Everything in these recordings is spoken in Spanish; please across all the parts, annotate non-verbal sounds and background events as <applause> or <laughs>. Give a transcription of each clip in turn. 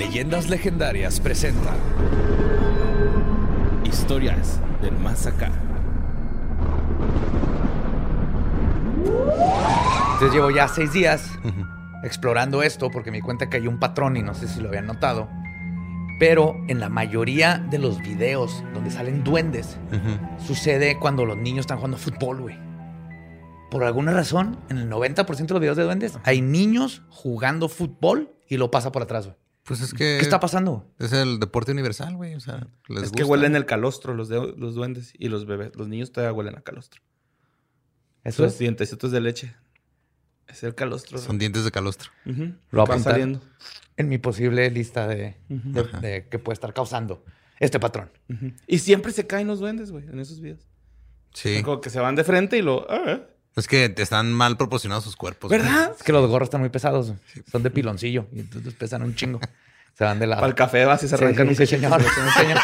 Leyendas Legendarias presenta Historias del Más Acá. Entonces llevo ya seis días explorando esto porque me di cuenta que hay un patrón y no sé si lo habían notado. Pero en la mayoría de los videos donde salen duendes, sucede cuando los niños están jugando fútbol, güey. Por alguna razón, en el 90% de los videos de duendes, hay niños jugando fútbol y lo pasa por atrás, güey. Pues es que. ¿Qué está pasando? Es el deporte universal, güey. O sea, les es que huelen el calostro los, de- los duendes y los bebés. Los niños todavía huelen a calostro. Eso Esos es. dientecitos de leche. Es el calostro. Son dientes de calostro. Ujú. Lo va saliendo. En mi posible lista de, de- que puede estar causando este patrón. Y siempre se caen los duendes, güey, en esos videos. Sí. Como que se van de frente y lo... ah, Es que están mal proporcionados sus cuerpos. güey. ¿Verdad? Es que los gorros están muy pesados. Son de piloncillo y entonces pesan un chingo. Se van de lado. Para el café vas y se arrancan sí, un sí, señor. Señor.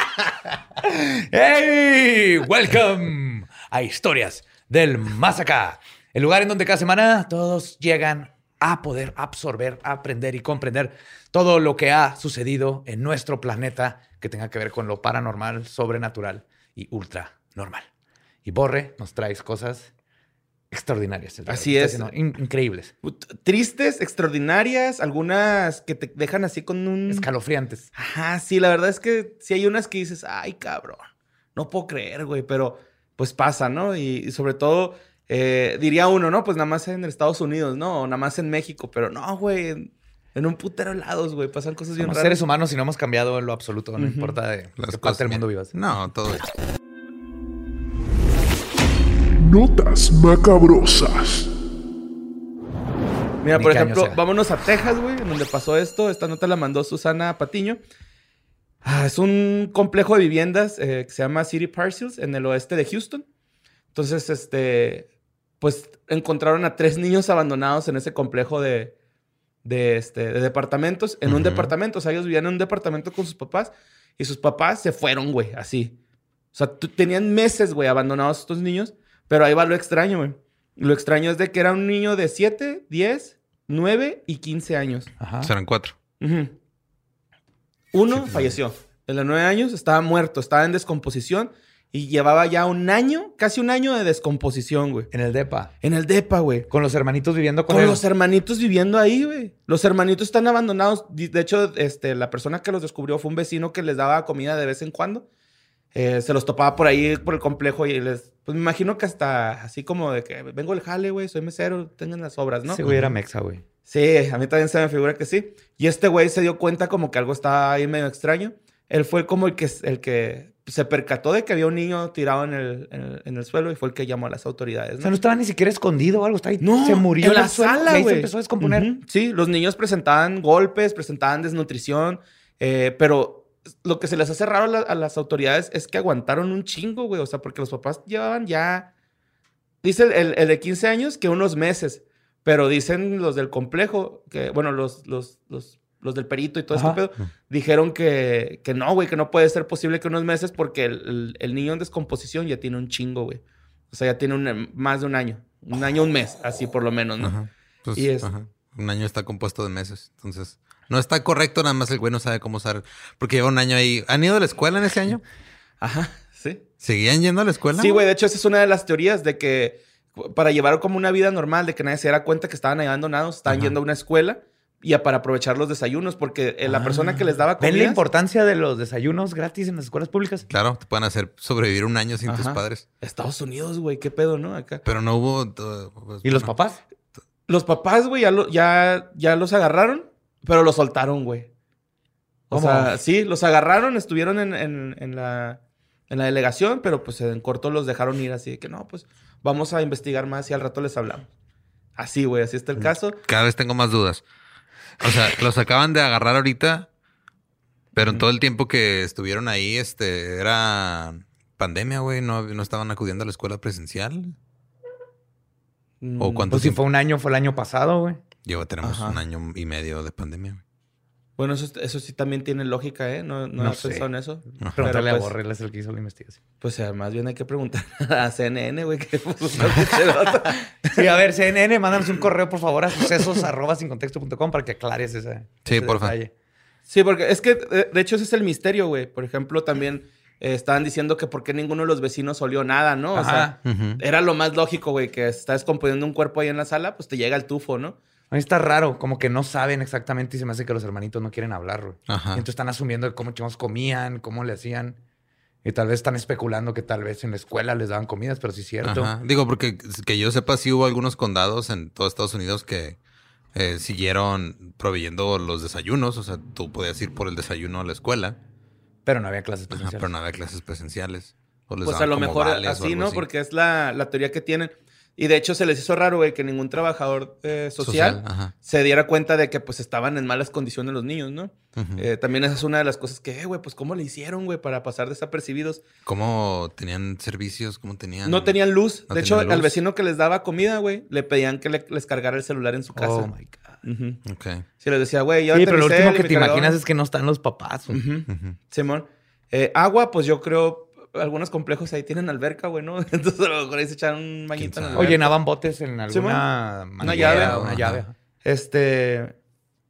<laughs> ¡Hey! Welcome a Historias del Más Acá. El lugar en donde cada semana todos llegan a poder absorber, aprender y comprender todo lo que ha sucedido en nuestro planeta que tenga que ver con lo paranormal, sobrenatural y ultra normal. Y Borre nos traes cosas extraordinarias. Así es. In- increíbles, Tristes, extraordinarias, algunas que te dejan así con un... escalofriantes. Ajá, sí, la verdad es que sí hay unas que dices, ay, cabrón, no puedo creer, güey, pero pues pasa, ¿no? Y, y sobre todo, eh, diría uno, ¿no? Pues nada más en Estados Unidos, ¿no? O nada más en México, pero no, güey, en, en un putero de lados, güey, pasan cosas bien raras. seres humanos y no hemos cambiado en lo absoluto, no importa de Las qué parte cosas- del mundo vivas. No, todo. Notas macabrosas. Mira, Ni por ejemplo, vámonos a Texas, güey, en donde pasó esto. Esta nota la mandó Susana Patiño. Ah, es un complejo de viviendas eh, que se llama City Parcels en el oeste de Houston. Entonces, este, pues encontraron a tres niños abandonados en ese complejo de, de, este, de departamentos, en un departamento. O sea, ellos vivían en un departamento con sus papás y sus papás se fueron, güey, así. O sea, tenían meses, güey, abandonados estos niños, pero ahí va lo extraño, güey. Lo extraño es de que era un niño de 7, 10, 9 y 15 años. Ajá. Serán cuatro. Ujú. Uno falleció. El de 9 años estaba muerto, estaba en descomposición y llevaba ya un año, casi un año de descomposición, güey. En el DEPA. En el DEPA, güey. Con los hermanitos viviendo con, Con él. los hermanitos viviendo ahí, güey. Los hermanitos están abandonados. De hecho, este, la persona que los descubrió fue un vecino que les daba comida de vez en cuando. Eh, se los topaba por ahí, por el complejo y les... Pues me imagino que hasta así como de que vengo del jale, güey, soy mesero, tengan las obras, ¿no? Ese güey era mexa, güey. Sí, a mí también se me figura que sí. Y este güey se dio cuenta como que algo estaba ahí medio extraño. Él fue como el que, el que se percató de que había un niño tirado en el, en el, en el suelo y fue el que llamó a las autoridades. O ¿no? sea, no estaba ni siquiera escondido o algo. Está ahí. No, se murió en la el sala, y ahí se güey. empezó a descomponer. Ujú, Sí, los niños presentaban golpes, presentaban desnutrición, eh, pero lo que se les hace raro a, la- a las autoridades es que aguantaron un chingo, güey. O sea, porque los papás llevaban ya. Dice el, el- el de 15 años que unos meses, pero dicen los del complejo, que, bueno, los, los, los, los del perito y todo Ajá. este pedo, dijeron que, que no, güey, que no puede ser posible que unos meses porque el, el- el niño en descomposición ya tiene un chingo, güey. O sea, ya tiene un- más de un año. Un año, un mes, así por lo menos, ¿no? Ajá. Pues, Y es- ajá. Un año está compuesto de meses. Entonces, no está correcto, nada más el güey no sabe cómo usar. Porque lleva un año ahí. ¿Han ido a la escuela en ese año? <laughs> Ajá, sí. ¿Seguían yendo a la escuela? Sí, güey, de hecho esa es una de las teorías de que para llevar como una vida normal, de que nadie se diera cuenta que estaban ahí abandonados, estaban Ajá. yendo a una escuela y a- para aprovechar los desayunos, porque eh, la persona que les daba ¿Ven la importancia de los desayunos gratis en las escuelas públicas? Claro, te pueden hacer sobrevivir un año sin tus padres. Estados Unidos, güey, qué pedo, ¿no? Acá. Pero no hubo. uh, pues, ¿Y los papás? Los papás, güey, ya, lo- ya, ya los agarraron, pero los soltaron, güey. O ¿Cómo? sea, sí, los agarraron, estuvieron en, en- en la, en la delegación, pero pues en corto los dejaron ir así de que no, pues vamos a investigar más y al rato les hablamos. Así, güey, así está el caso. Cada vez tengo más dudas. O sea, <laughs> los acaban de agarrar ahorita, pero en todo el tiempo que estuvieron ahí, este, era pandemia, güey. No, no estaban acudiendo a la escuela presencial. ¿O Mm, cuánto Pues si fue un año, fue el año pasado, güey. Lleva, tenemos Ajá. un año y medio de pandemia. güey. Bueno, eso, eso sí también tiene lógica, ¿eh? No, no, sé. pensado en eso. Ajá. Pregúntale pues- a Borrell, es el que hizo la investigación. Pues más bien hay que preguntar <laughs> a CNN, güey, que <laughs> esa nota. Sí, a ver, CNN, mándanos un correo, por favor, a sucesos arroba sin contexto punto com para que aclares ese, Sí, ese porfa. detalle. Sí, porque es que, de hecho, ese es el misterio, güey. Por ejemplo, también eh, estaban diciendo que por qué ninguno de los vecinos olió nada, ¿no? O sea, era lo más lógico, güey, que está descomponiendo un cuerpo ahí en la sala, pues te llega el tufo, ¿no? A mí está raro, como que no saben exactamente y se me hace que los hermanitos no quieren hablar, güey. Ajá. Y entonces están asumiendo cómo chavos comían, cómo le hacían. Y tal vez están especulando que tal vez en la escuela les daban comidas, pero sí es cierto. Ajá. Digo, porque que yo sepa, sí hubo algunos condados en todo Estados Unidos que eh, siguieron proveyendo los desayunos. O sea, tú podías ir por el desayuno a la escuela, Pero no había clases Ajá, presenciales. pero no había clases presenciales. O les Pues a lo como mejor así, ¿no? Porque es la, la teoría que tienen. Y de hecho se les hizo raro, güey, que ningún trabajador eh, social, se diera cuenta de que pues estaban en malas condiciones los niños, ¿no? Eh, también esa es una de las cosas que, eh, güey, pues cómo le hicieron, güey, para pasar desapercibidos. ¿Cómo tenían servicios? ¿Cómo tenían...? No tenían luz. no de hecho, al vecino que les daba comida, güey, le pedían que le- les cargara el celular en su casa. Oh my God. Sí, les decía, güey, Sí, llévate pero lo último que te cargador. imaginas es que no están los papás. Ujú. Simón. Eh, agua, pues yo creo, algunos complejos ahí tienen alberca, güey, ¿no? <laughs> Entonces a lo mejor ahí se un bañito en la? O alberca. llenaban botes en alguna Simón. manguera, llave. Una Ajá. llave. Este.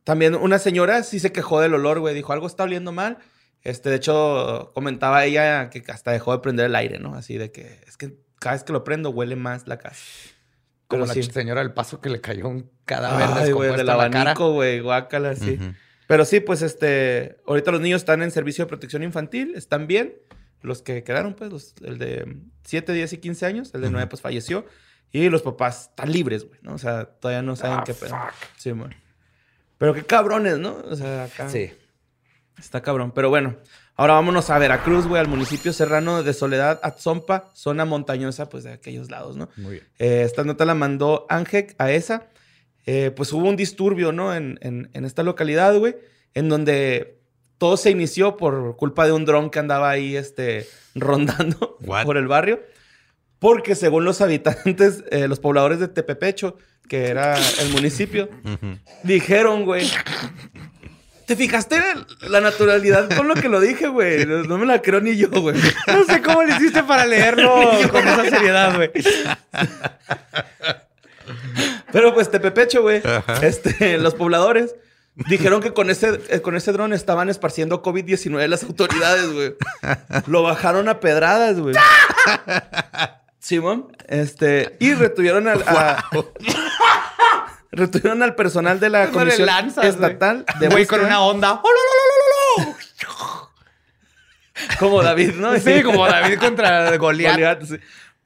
También una señora sí se quejó del olor, güey. Dijo, algo está oliendo mal. Este, de hecho, comentaba ella que hasta dejó de prender el aire, ¿no? Así de que es que cada vez que lo prendo huele más la casa. Como Pero la sí. señora del paso que le cayó un cadáver Ay, güey, descompuesto del en la cara. abanico, güey, guácala, sí. Pero sí, pues este, ahorita los niños están en servicio de protección infantil, están bien. Los que quedaron, pues, los, el de 7, 10 y 15 años, el de Ujú. 9 pues falleció. Y los papás están libres, güey, ¿no? O sea, todavía no saben Ah, qué pedo. Sí, man. Pero qué cabrones, ¿no? O sea, acá. Sí. Está cabrón. Pero bueno, ahora vámonos a Veracruz, güey, al municipio serrano de Soledad, Atzompa, zona montañosa, pues de aquellos lados, ¿no? Muy bien. Eh, esta nota la mandó Ángel a esa. Eh, pues hubo un disturbio, ¿no? En, en- en esta localidad, güey, en donde todo se inició por culpa de un dron que andaba ahí, este, rondando <laughs> What? por el barrio. Porque según los habitantes, eh, los pobladores de Tepepecho, que era el municipio, dijeron, güey. ¿Te fijaste la naturalidad con lo que lo dije, güey? No, me la creo ni yo, güey. No sé cómo le hiciste para leerlo con esa seriedad, güey. Pero pues Tepepecho, güey. Este, los pobladores dijeron que con ese, eh, con ese dron estaban esparciendo COVID-19 las autoridades, güey. Lo bajaron a pedradas, güey. Simón. Este, y retuvieron al, a- <laughs> retuvieron al personal de la Comisión lanzas. Estatal de Güey, con una onda. ¡Oh, lo, lo, lo, lo, lo! Como David, ¿no? Sí, como David contra <laughs> Goliat. Goliat, sí.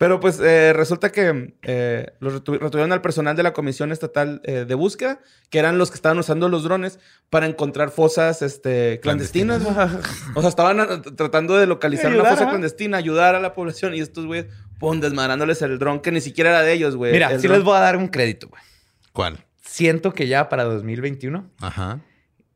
Pero pues eh, resulta que eh, los retu- retuvieron al personal de la Comisión Estatal eh, de Búsqueda, que eran los que estaban usando los drones para encontrar fosas este, clandestinas. o sea, estaban ah, tratando de localizar una fosa ajá. clandestina, ayudar a la población y estos güeyes, pum, desmadrándoles el dron que ni siquiera era de ellos, güey. Mira, El sí dron. les voy a dar un crédito, güey. ¿Cuál? Siento que ya para 2021 Ajá.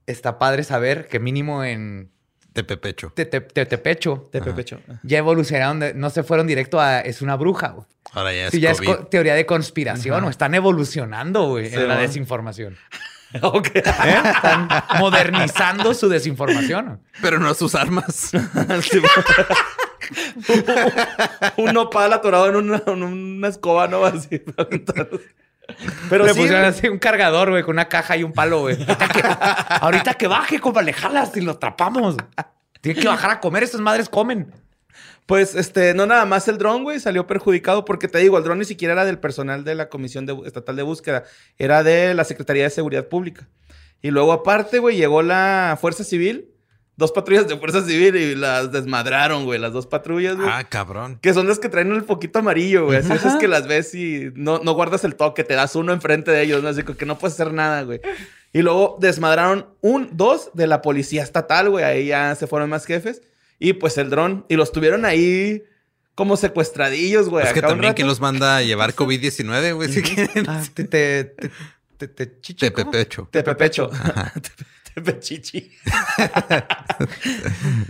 está padre saber que mínimo en Tepepecho. Te- Te- Te- Tepecho De Ajá. Pepecho. ya evolucionaron, de- no se fueron directo a es una bruja, güey. Ahora ya es Sí, ya COVID. es teoría de conspiración, Ajá. o están evolucionando, güey, Sí, en la desinformación. <laughs> Ok. ¿Eh? Están modernizando su desinformación. Pero no sus armas. <laughs> <laughs> Un nopal atorado en una, en una escoba, ¿no? Así. Pero Le sí, pusieron así un cargador, güey, con una caja y un palo, güey. Ahorita que, ahorita que baje, compa, le jalas y lo atrapamos. Tiene que bajar a comer, estas madres comen. Pues, este, no nada más el dron, güey, salió perjudicado porque te digo, el dron ni siquiera era del personal de la Comisión de- Estatal de Búsqueda, era de la Secretaría de Seguridad Pública. Y luego, aparte, güey, llegó la Fuerza Civil, dos patrullas de Fuerza Civil y las desmadraron, güey, las dos patrullas, güey. ah, cabrón. Que son las que traen el foquito amarillo, güey. Así esas que las ves y no, no guardas el toque, te das uno enfrente de ellos, ¿no? Así que no puedes hacer nada, güey. Y luego desmadraron un, dos de la policía estatal, güey. Ahí ya se fueron más jefes. Y pues el dron. Y los tuvieron ahí como secuestradillos, güey. es que también que los manda a llevar COVID-19, güey. Si quieren. Ah, <laughs> te, te, te, te, te- chichi, <laughs> <laughs> Tepechichi. <laughs>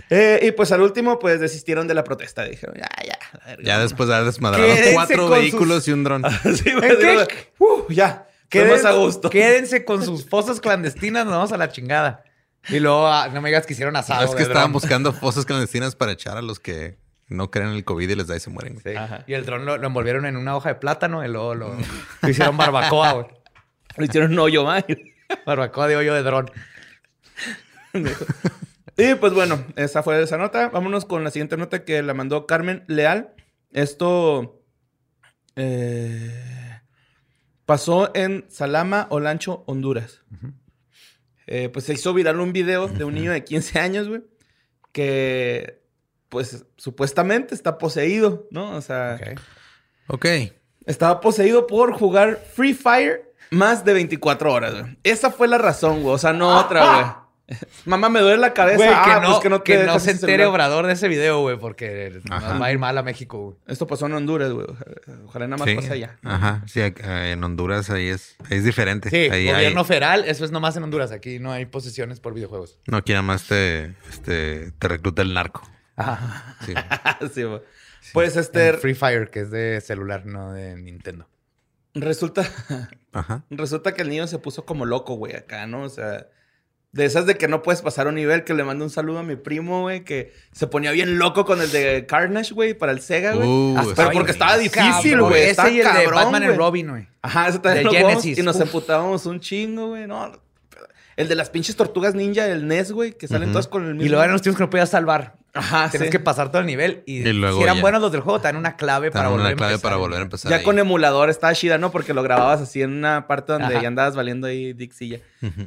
eh, y pues al último, pues desistieron de la protesta. Dijeron, ya, ya. la verga, Ya vámonos". después de haber desmadrado cuatro vehículos sus- y un dron. <laughs> Sí, güey, ¿En qué? digo, "Uh, ya. Quédense, a gusto. quédense con sus fosas clandestinas, nos vamos a la chingada. Y luego, ah, no me digas que hicieron asado. es que de estaban dron. buscando fosas clandestinas para echar a los que no creen en el COVID y les da y se mueren. Sí. Y el dron lo, lo envolvieron en una hoja de plátano y luego lo, lo hicieron barbacoa, güey. Le hicieron un hoyo, man. Barbacoa de hoyo de dron. Y pues bueno, esa fue esa nota. Vámonos con la siguiente nota que la mandó Carmen Leal. Esto eh, pasó en Salama, Olancho, Honduras. Eh, pues se hizo viral un video de un niño de 15 años, güey, que pues supuestamente está poseído, ¿no? O sea, Ok. estaba poseído por jugar Free Fire más de 24 horas, güey. Esa fue la razón, güey. O sea, no otra, güey. Mamá, me duele la cabeza. Güey, que Ah, no, pues que no te que no se entere celular. Obrador de ese video, güey, porque Ajá. nos va a ir mal a México, güey. Esto pasó en Honduras, güey. Ojalá- nada más Sí. pase allá. Ajá. Sí, eh, en Honduras ahí es, ahí es diferente. Sí, ahí, gobierno ahí- federal, eso es nomás en Honduras. Aquí no hay posesiones por videojuegos. no, aquí nada más te, este, te recluta el narco. Ajá. Sí. <laughs> Sí, güey. Pues este, En Free Fire, que es de celular, no de Nintendo. resulta, Ajá. resulta que el niño se puso como loco, güey, acá, ¿no? O sea, de esas de que no puedes pasar un nivel, que le mando un saludo a mi primo, güey, que se ponía bien loco con el de Carnage, güey, para el Sega, güey. Uh, pero porque estaba difícil, güey. Ese Estaba y el de Batman and Robin, güey. Ajá, eso también De lo Genesis, y nos uf. emputábamos un chingo, güey. No, el de las pinches tortugas ninja, el NES, güey, que salen Ujú. todas con el mismo. Y luego eran los tiempos que no podías salvar. Ajá, Tienes sí. que pasar todo el nivel. Y, Y luego si eran ya. buenos los del juego, te dan una clave para dan volver una a clave empezar. para volver a empezar. Ya ahí. con emulador estaba chida, ¿no? Porque lo grababas así en una parte donde Ajá. ya andabas valiendo ahí Dixilla.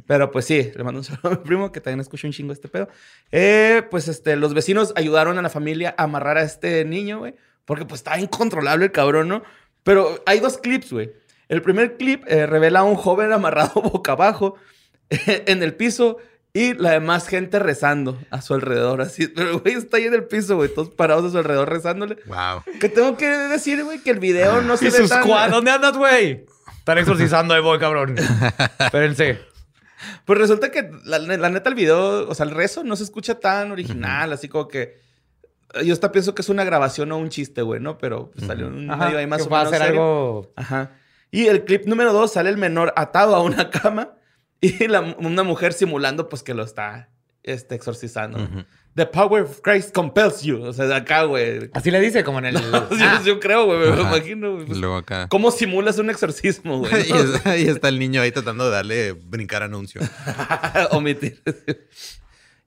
Pero pues sí, le mando un <laughs> saludo a mi primo que también escucha un chingo este pedo. Eh, pues este, los vecinos ayudaron a la familia a amarrar a este niño, güey. Porque pues estaba incontrolable el cabrón, ¿no? Pero hay dos clips, güey. El primer clip eh, revela a un joven amarrado <laughs> boca abajo <laughs> en el piso y la demás gente rezando a su alrededor, así. Pero el güey está ahí en el piso, güey, todos parados a su alrededor rezándole. Wow. Que tengo que decir, güey, que el video no se Y ve su tan... ¿dónde andas, güey? Están exorcizando ahí, voy, cabrón. <laughs> Espérense. Pues resulta que la, la neta el video, o sea, el rezo no se escucha tan original, así como que... Yo hasta pienso que es una grabación o un chiste, güey, ¿no? Pero pues, salió un Ajá, medio ahí más que o va a menos serio. algo... Ajá. Y el clip número dos sale el menor atado a una cama <laughs> y la- una mujer simulando pues que lo está este, exorcizando. The power of Christ compels you. O sea, de acá, güey. Así le dice, como en el... <laughs> Ah, yo creo, güey, me lo Ajá. imagino. Pues, Luego acá. ¿Cómo simulas un exorcismo, güey? <laughs> y, es- está el niño ahí tratando de darle brincar anuncio. Omitir.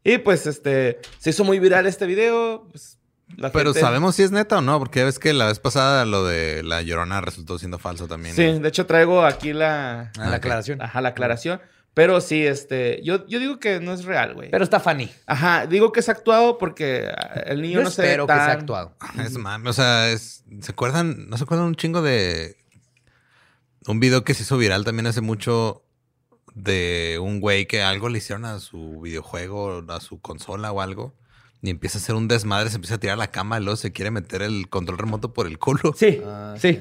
y pues, este, se hizo muy viral este video. pues, la Pero gente- sabemos si es neta o no, porque ya ves que la vez pasada lo de la llorona resultó siendo falso también. Sí, de hecho traigo aquí la... Ah, la aclaración. Ajá, la aclaración. Pero sí, este, yo, yo digo que no es real, güey. Pero está funny. Ajá, digo que es actuado porque ah, el niño Yo no se ve espero que sea tan- actuado. <laughs> Es mame, o sea, es, ¿se acuerdan? ¿No se acuerdan un chingo de un video que se hizo viral también hace mucho de un güey que algo le hicieron a su videojuego, a su consola o algo? Y empieza a hacer un desmadre, se empieza a tirar la cama luego se quiere meter el control remoto por el culo. Sí, Ah, sí.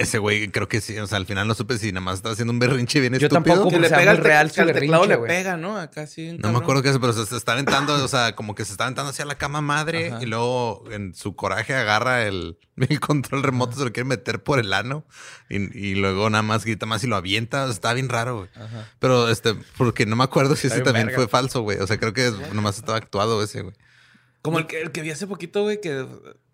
Ese güey creo que sí, o sea, al final no supe si nada más estaba haciendo un berrinche bien Yo estúpido. tampoco, Que le pega tec- real que su teclado le güey. pega, ¿no? Acá sí. No me acuerdo qué es, pero se, se está aventando, o sea, como que se está aventando hacia la cama madre Ajá. y luego en su coraje agarra el, <laughs> el control remoto, se lo quiere meter por el ano y, y luego nada más grita más y lo avienta. O sea, está bien raro, güey. Pero este, porque no me acuerdo si Está ese también verga. fue falso, güey. O sea, creo que nomás estaba actuado ese, güey. Como el que, el que vi hace poquito, güey, que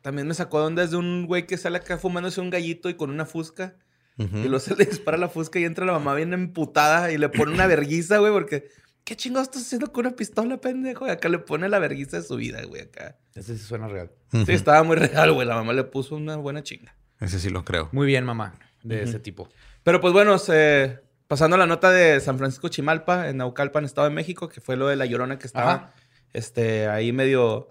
también me sacó de onda es de un güey que sale acá fumándose un gallito y con una fusca. Y luego se le dispara la fusca y entra la mamá bien emputada y le pone una <clears throat> verguiza, güey, porque... ¿Qué chingados estás haciendo con una pistola, pendejo? Y acá le pone la verguiza de su vida, güey, acá. Ese sí suena real. Sí, estaba muy real, güey. La mamá le puso una buena chinga. Ese sí lo creo. Muy bien, mamá, de ese tipo. Pero pues bueno, se- pasando a la nota de San Francisco Chimalpa, en Naucalpan, Estado de México, que fue lo de la llorona que estaba Ajá. este, ahí medio.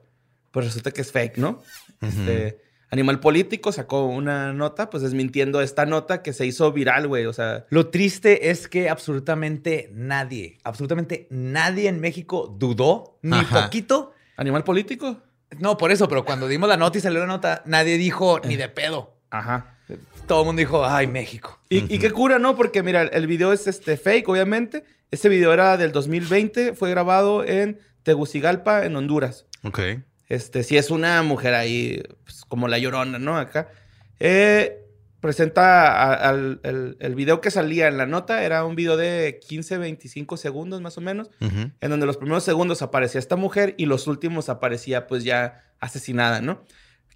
Pues resulta que es fake, ¿no? Este, Animal Político sacó una nota, pues desmintiendo esta nota que se hizo viral, güey. O sea, Lo triste es que absolutamente nadie, absolutamente nadie en México dudó ni Ajá. poquito. Animal Político. No, por eso, pero cuando dimos la nota y salió la nota, nadie dijo ni de pedo. Ajá. Todo el mundo dijo, ay, México. Y, y qué cura, ¿no? Porque mira, el video es este fake, obviamente. Este video era del 2020, fue grabado en Tegucigalpa, en Honduras. Ok. Este, si es una mujer ahí, pues, como la llorona, ¿no? Acá. Eh, presenta a- al, el, el video que salía en la nota, era un video de 15, 25 segundos más o menos, en donde los primeros segundos aparecía esta mujer y los últimos aparecía pues ya asesinada, ¿no?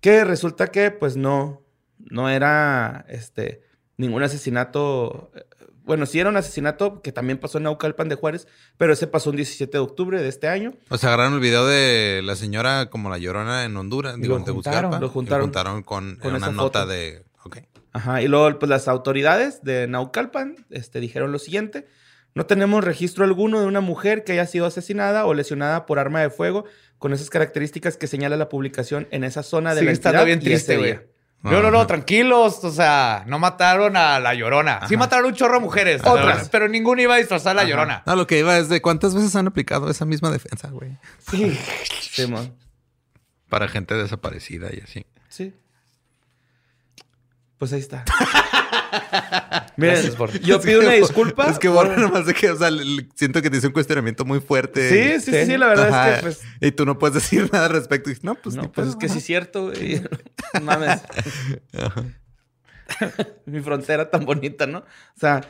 Que resulta que pues no, no era, este, ningún asesinato. Bueno, sí era un asesinato que también pasó en Naucalpan de Juárez, pero ese pasó un 17 de octubre de este año. O sea, agarraron el video de la señora como la llorona en Honduras, digo, en juntaron, Tegucigalpa, lo y juntaron juntaron con, una nota foto. de... Ok. Ajá, y luego pues las autoridades de Naucalpan este, dijeron lo siguiente. No tenemos registro alguno de una mujer que haya sido asesinada o lesionada por arma de fuego con esas características que señala la publicación en esa zona de Sigue la entidad bien y triste, güey. No, no, no, tranquilos. O sea, no mataron a la llorona. Sí mataron un chorro de mujeres. Otras. Pero ninguna iba a disfrazar a la Ajá. llorona. No, lo que iba es de cuántas veces han aplicado esa misma defensa, güey. Sí. <laughs> Simón. Para gente desaparecida y así. Sí. Pues ahí está. <laughs> Miren, Gracias por- yo <laughs> pido una disculpa. Es que bueno, nomás de que, o sea, siento que te hice un cuestionamiento muy fuerte. Sí, sí, sí, sí, la verdad Ajá. es que pues... Y tú no puedes decir nada al respecto. Y, no, pues, no, pues es que sí es cierto, güey. Mames. <laughs> Mi frontera tan bonita, ¿no? O sea,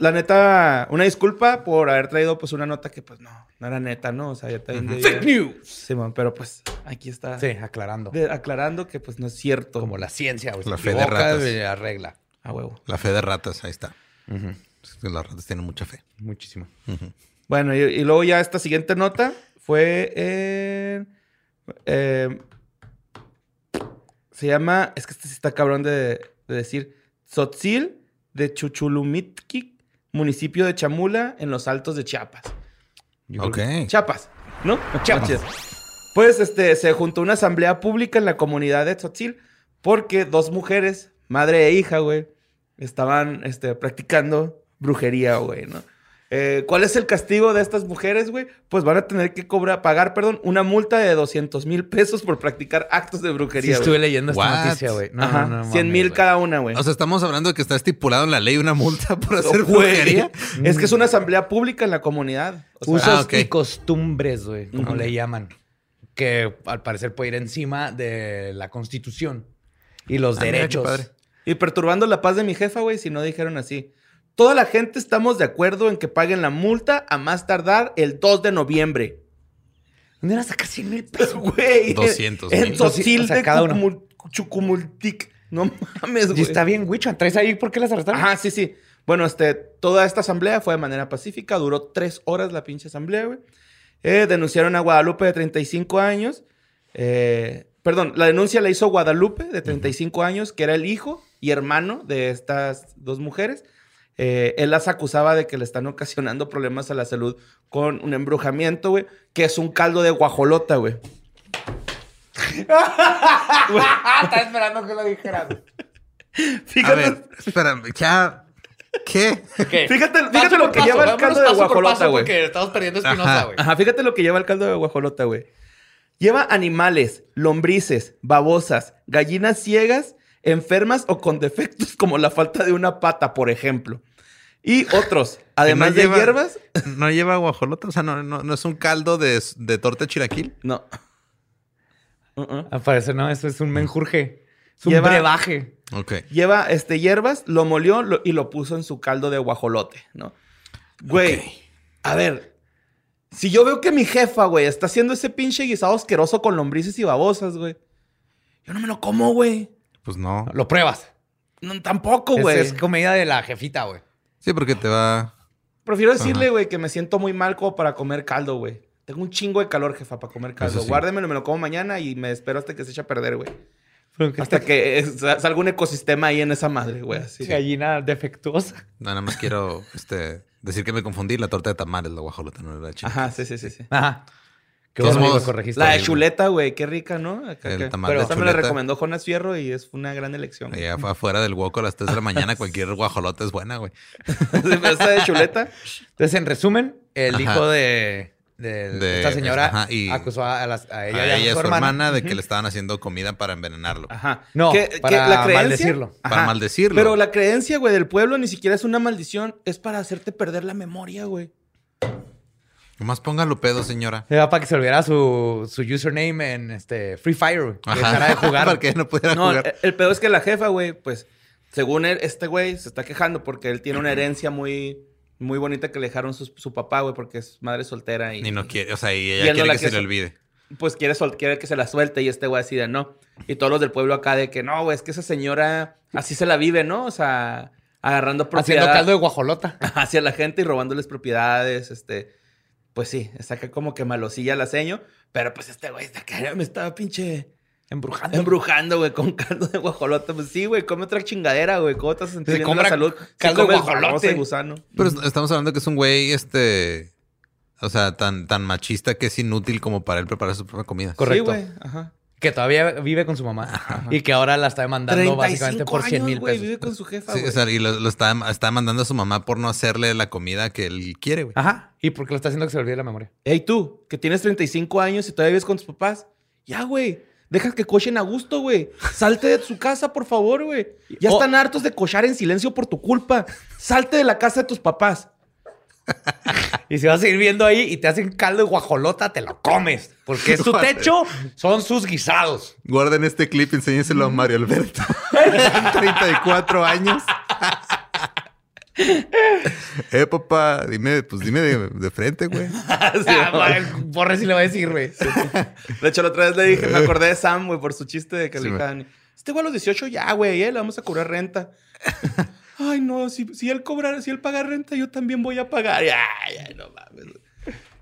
la neta, una disculpa por haber traído pues una nota que pues no, no era neta, ¿no? O sea, ya también debía- Fake news. Sí, man, pero pues aquí está Sí, aclarando. de- aclarando que pues no es cierto. Como la ciencia, güey. La fe de ratas. eh, arregla. A huevo. La fe de ratas, ahí está. Las ratas tienen mucha fe. Muchísimo. Bueno, y, y luego ya esta siguiente nota fue en... eh, se llama... Es que este sí está cabrón de, de decir. Tzotzil de Chuchulumitki, municipio de Chamula, en los altos de Chiapas. Yo Ok. Chiapas, ¿no? Chiapas. Pues este, se juntó una asamblea pública en la comunidad de Tzotzil porque dos mujeres, madre e hija, güey, estaban este, practicando brujería, güey, ¿no? Eh, ¿Cuál es el castigo de estas mujeres, güey? Pues van a tener que cobrar, pagar, perdón, una multa de 200 mil pesos por practicar actos de Sí, brujería. estuve güey. leyendo esta What? noticia, güey. No, Ajá, no, no 100 mames, mil cada una, güey. O sea, estamos hablando de que está estipulado en la ley una multa por <laughs> hacer brujería. Es que es una asamblea pública en la comunidad. O sea, Usos Ah, y costumbres, güey, como le llaman. Que al parecer puede ir encima de la constitución y los Ah, derechos. Y perturbando la paz de mi jefa, güey, si no dijeron así. Toda la gente estamos de acuerdo en que paguen la multa a más tardar el 2 de noviembre. ¿Dónde van a sacar 100 mil pesos? <laughs> Güey. 200 En mil. Tzotzil O sea, de cada uno. Chucumultic. No mames, Y güey. está bien, Wicho. ¿Traes ahí por qué las arrestaron? Ajá, sí, sí. Bueno, este, toda esta asamblea fue de manera pacífica. Duró tres horas la pinche asamblea, güey. Eh, denunciaron a Guadalupe de 35 años. Eh, perdón, la denuncia la hizo Guadalupe de 35 años, que era el hijo y hermano de estas dos mujeres. Eh, él las acusaba de que le están ocasionando problemas a la salud con un embrujamiento, güey, que es un caldo de guajolota, güey. <laughs> Estaba esperando que lo dijeras. A Fíjate, ver, espérame, ya. ¿Qué? fíjate, fíjate lo que lleva el caldo de guajolota, güey. Porque estamos perdiendo espinosa, Ajá. güey. Ajá, fíjate lo que lleva el caldo de guajolota, güey. Lleva animales, lombrices, babosas, gallinas ciegas, enfermas o con defectos como la falta de una pata, por ejemplo. Y otros, <laughs> además no de lleva- hierbas, ¿No lleva guajolota? O sea, ¿no, no, no es un caldo de, de torta de chilaquil? no. Uh-uh. Al parecer no, eso es un menjurje. Es un Lleva- brebaje. Ok. Lleva este, hierbas, lo molió lo- y lo puso en su caldo de guajolote, ¿no? Güey, a ver, si yo veo que mi jefa, güey, está haciendo ese pinche guisado asqueroso con lombrices y babosas, güey, yo no me lo como, güey. Pues no. Lo pruebas. No, tampoco, Es, güey. es comida de la jefita, güey. Sí, porque te va. Prefiero decirle, güey, que me siento muy mal como para comer caldo, güey. Tengo un chingo de calor, jefa, para comer caldo. Sí. Guárdemelo, me lo como mañana y me espero hasta que se eche a perder, güey. Hasta que sa- salga un ecosistema ahí en esa madre, güey. Así. Gallina defectuosa. Nada más quiero este, decir que me confundí. La torta de tamales, la guajolota, no era la chilaquil. Ajá, sí, sí, sí. sí. Ajá. Qué bueno que lo corregiste. La de chuleta, güey, qué rica, ¿no? Acá, El que- tamal Pero esa me la recomendó Jonas Fierro y es una gran elección. Allá fue afuera del hueco a las 3 de la mañana, cualquier <laughs> guajolota es buena, güey. <laughs> Esa de chuleta. Entonces, en resumen, el Ajá. hijo de, de De- esta señora ajá, y- acusó a, las- a ella, A y a ella y su a su hermana. hermana de que le estaban haciendo comida para envenenarlo. Ajá. No, Que- que para maldecirlo. Para maldecirlo. Pero la creencia, güey, del pueblo ni siquiera es una maldición. Es para hacerte perder la memoria, güey. Nomás póngalo pedo, señora. Era para que se olvidara su, su username en este Free Fire. güey. Que dejara de jugar. <laughs> para que no pudiera No, jugar. el, el pedo es que la jefa, güey, pues, según él, este güey se está quejando porque él tiene una herencia muy, muy bonita que le dejaron su, su papá, güey, porque es madre soltera y... No quiere, o sea, y ella no quiere la que se le olvide. pues quiere, sol- quiere que se la suelte y este güey decide no. Y todos los del pueblo acá de que no, güey, es que esa señora así se la vive, ¿no? O sea, agarrando Haciendo propiedad caldo de guajolota. <laughs> hacia la gente y robándoles propiedades, este... Pues sí, saca como que malosilla la seño, pero pues este güey está acá, me estaba pinche Embrujando. embrujando, güey, con <laughs> caldo de guajolota. Pues sí, güey, come otra chingadera, güey. ¿Cómo te vas a la salud? caldo de guajolote. gusano. Pero est- estamos hablando que es un güey, este. O sea, tan, tan machista que es inútil como para él preparar su propia comida. Correcto. Sí, güey. Ajá. Que todavía vive con su mamá. Y que ahora la está demandando básicamente por 100 mil pesos. vive con su jefa, Sí, o sea, y lo, lo está, está mandando a su mamá por no hacerle la comida que él quiere, güey. Ajá. Y porque lo está haciendo que se le olvide la memoria. Ey, tú, que tienes 35 años y todavía vives con tus papás. Ya, güey. Deja que cochen a gusto, güey. Salte de su casa, por favor, güey. Ya están hartos de cochar en silencio por tu culpa. Salte de la casa de tus papás. <laughs> Y si vas a ir viendo ahí y te hacen caldo de guajolota, te lo comes. Porque es su <laughs> techo, son sus guisados. Guarden este clip enséñenselo a Mario Alberto. <laughs> 34 años. eh, papá, dime, pues dime de, de frente, güey. <laughs> Borre si le va a decir, güey. De hecho, la otra vez le dije, me acordé de Sam, güey, por su chiste de que Sí, le dijeron, este güey a los 18 ya, güey, eh, le vamos a cobrar renta. Ay, no, si, si él cobrar, si él paga renta, yo también voy a pagar. Ay, ay, no mames.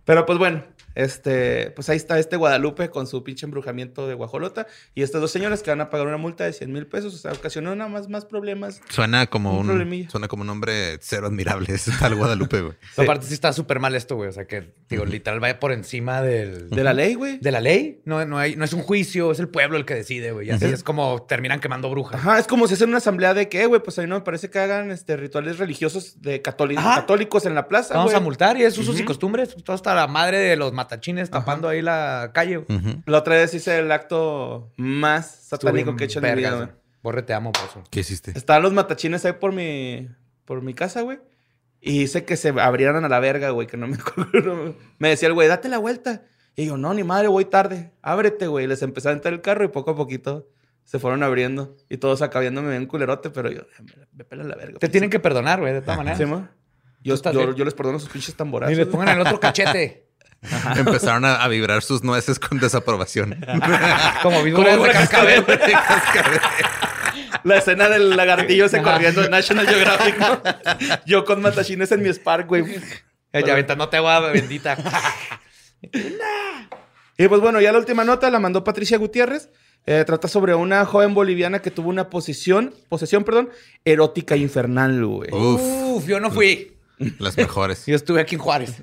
Pero pues bueno, este, pues ahí está este Guadalupe con su pinche embrujamiento de guajolota y estas dos señoras que van a pagar una multa de 100 mil pesos, o sea, ocasionó nada más más problemas. Suena como Un suena como un hombre cero admirable. <laughs> Es tal Guadalupe, güey. Aparte sí está súper mal esto, güey. O sea que, digo, literal va por encima del... De la ley, güey. de la ley. No, no, hay, no es un juicio, es el pueblo el que decide, güey. Y así es como terminan quemando brujas. Ajá, es como si hacen una asamblea de que, güey, pues a mí no me parece que hagan este, rituales religiosos de católi- Ajá. católicos en la plaza. Vamos a multar y es usos y costumbres. Todo hasta la madre de los matachines tapando ahí la calle. La otra vez hice el acto más satánico que he hecho en mi vida, güey. Borre, te amo por eso. ¿Qué hiciste? Estaban los matachines ahí por mi, por mi casa, güey. Y hice que se abrieran a la verga, güey, que no me <laughs> acuerdo. Me decía el güey, date la vuelta. Y yo, no, ni madre, voy tarde. Ábrete, güey. Les empecé a entrar el carro y poco a poquito se fueron abriendo. Y todos acá viéndome bien culerote, pero yo, me, me pelan la verga. Te tienen que perdonar, güey, de todas maneras. ¿Sí? Yo, les perdono sus pinches tamborazos. Y le pongan el otro cachete. <laughs> Empezaron a, a vibrar sus nueces con desaprobación. <laughs> Como víboras de cascabel. La escena del lagartillo ese corriendo de National Geographic, ¿no? Yo con matachines en mi Spark, güey. Ya aventándote agua bendita. Y pues bueno, ya la última nota la mandó Patricia Gutiérrez. Eh, trata sobre una joven boliviana que tuvo una posesión, posesión, perdón, erótica infernal, güey. Uf, Uf, yo no fui. las mejores. Yo estuve aquí en Juárez.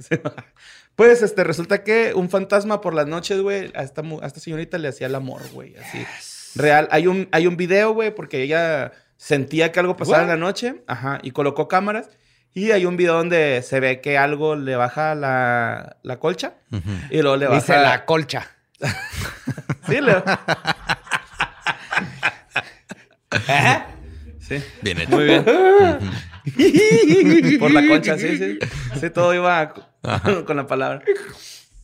Pues este, resulta que un fantasma por las noches, güey, a esta, mu- a esta señorita le hacía el amor, güey, así. Real. Hay un, hay un video, güey, porque ella sentía que algo pasaba en la noche, ajá, y colocó cámaras. Y hay un video donde se ve que algo le baja la, la colcha Ujú. y luego le baja... Dice la colcha. <laughs> Sí, le... ¿Eh? sí. Bien hecho. Muy bien. <laughs> Por la concha, sí, sí. Sí, todo iba <laughs> con, la palabra.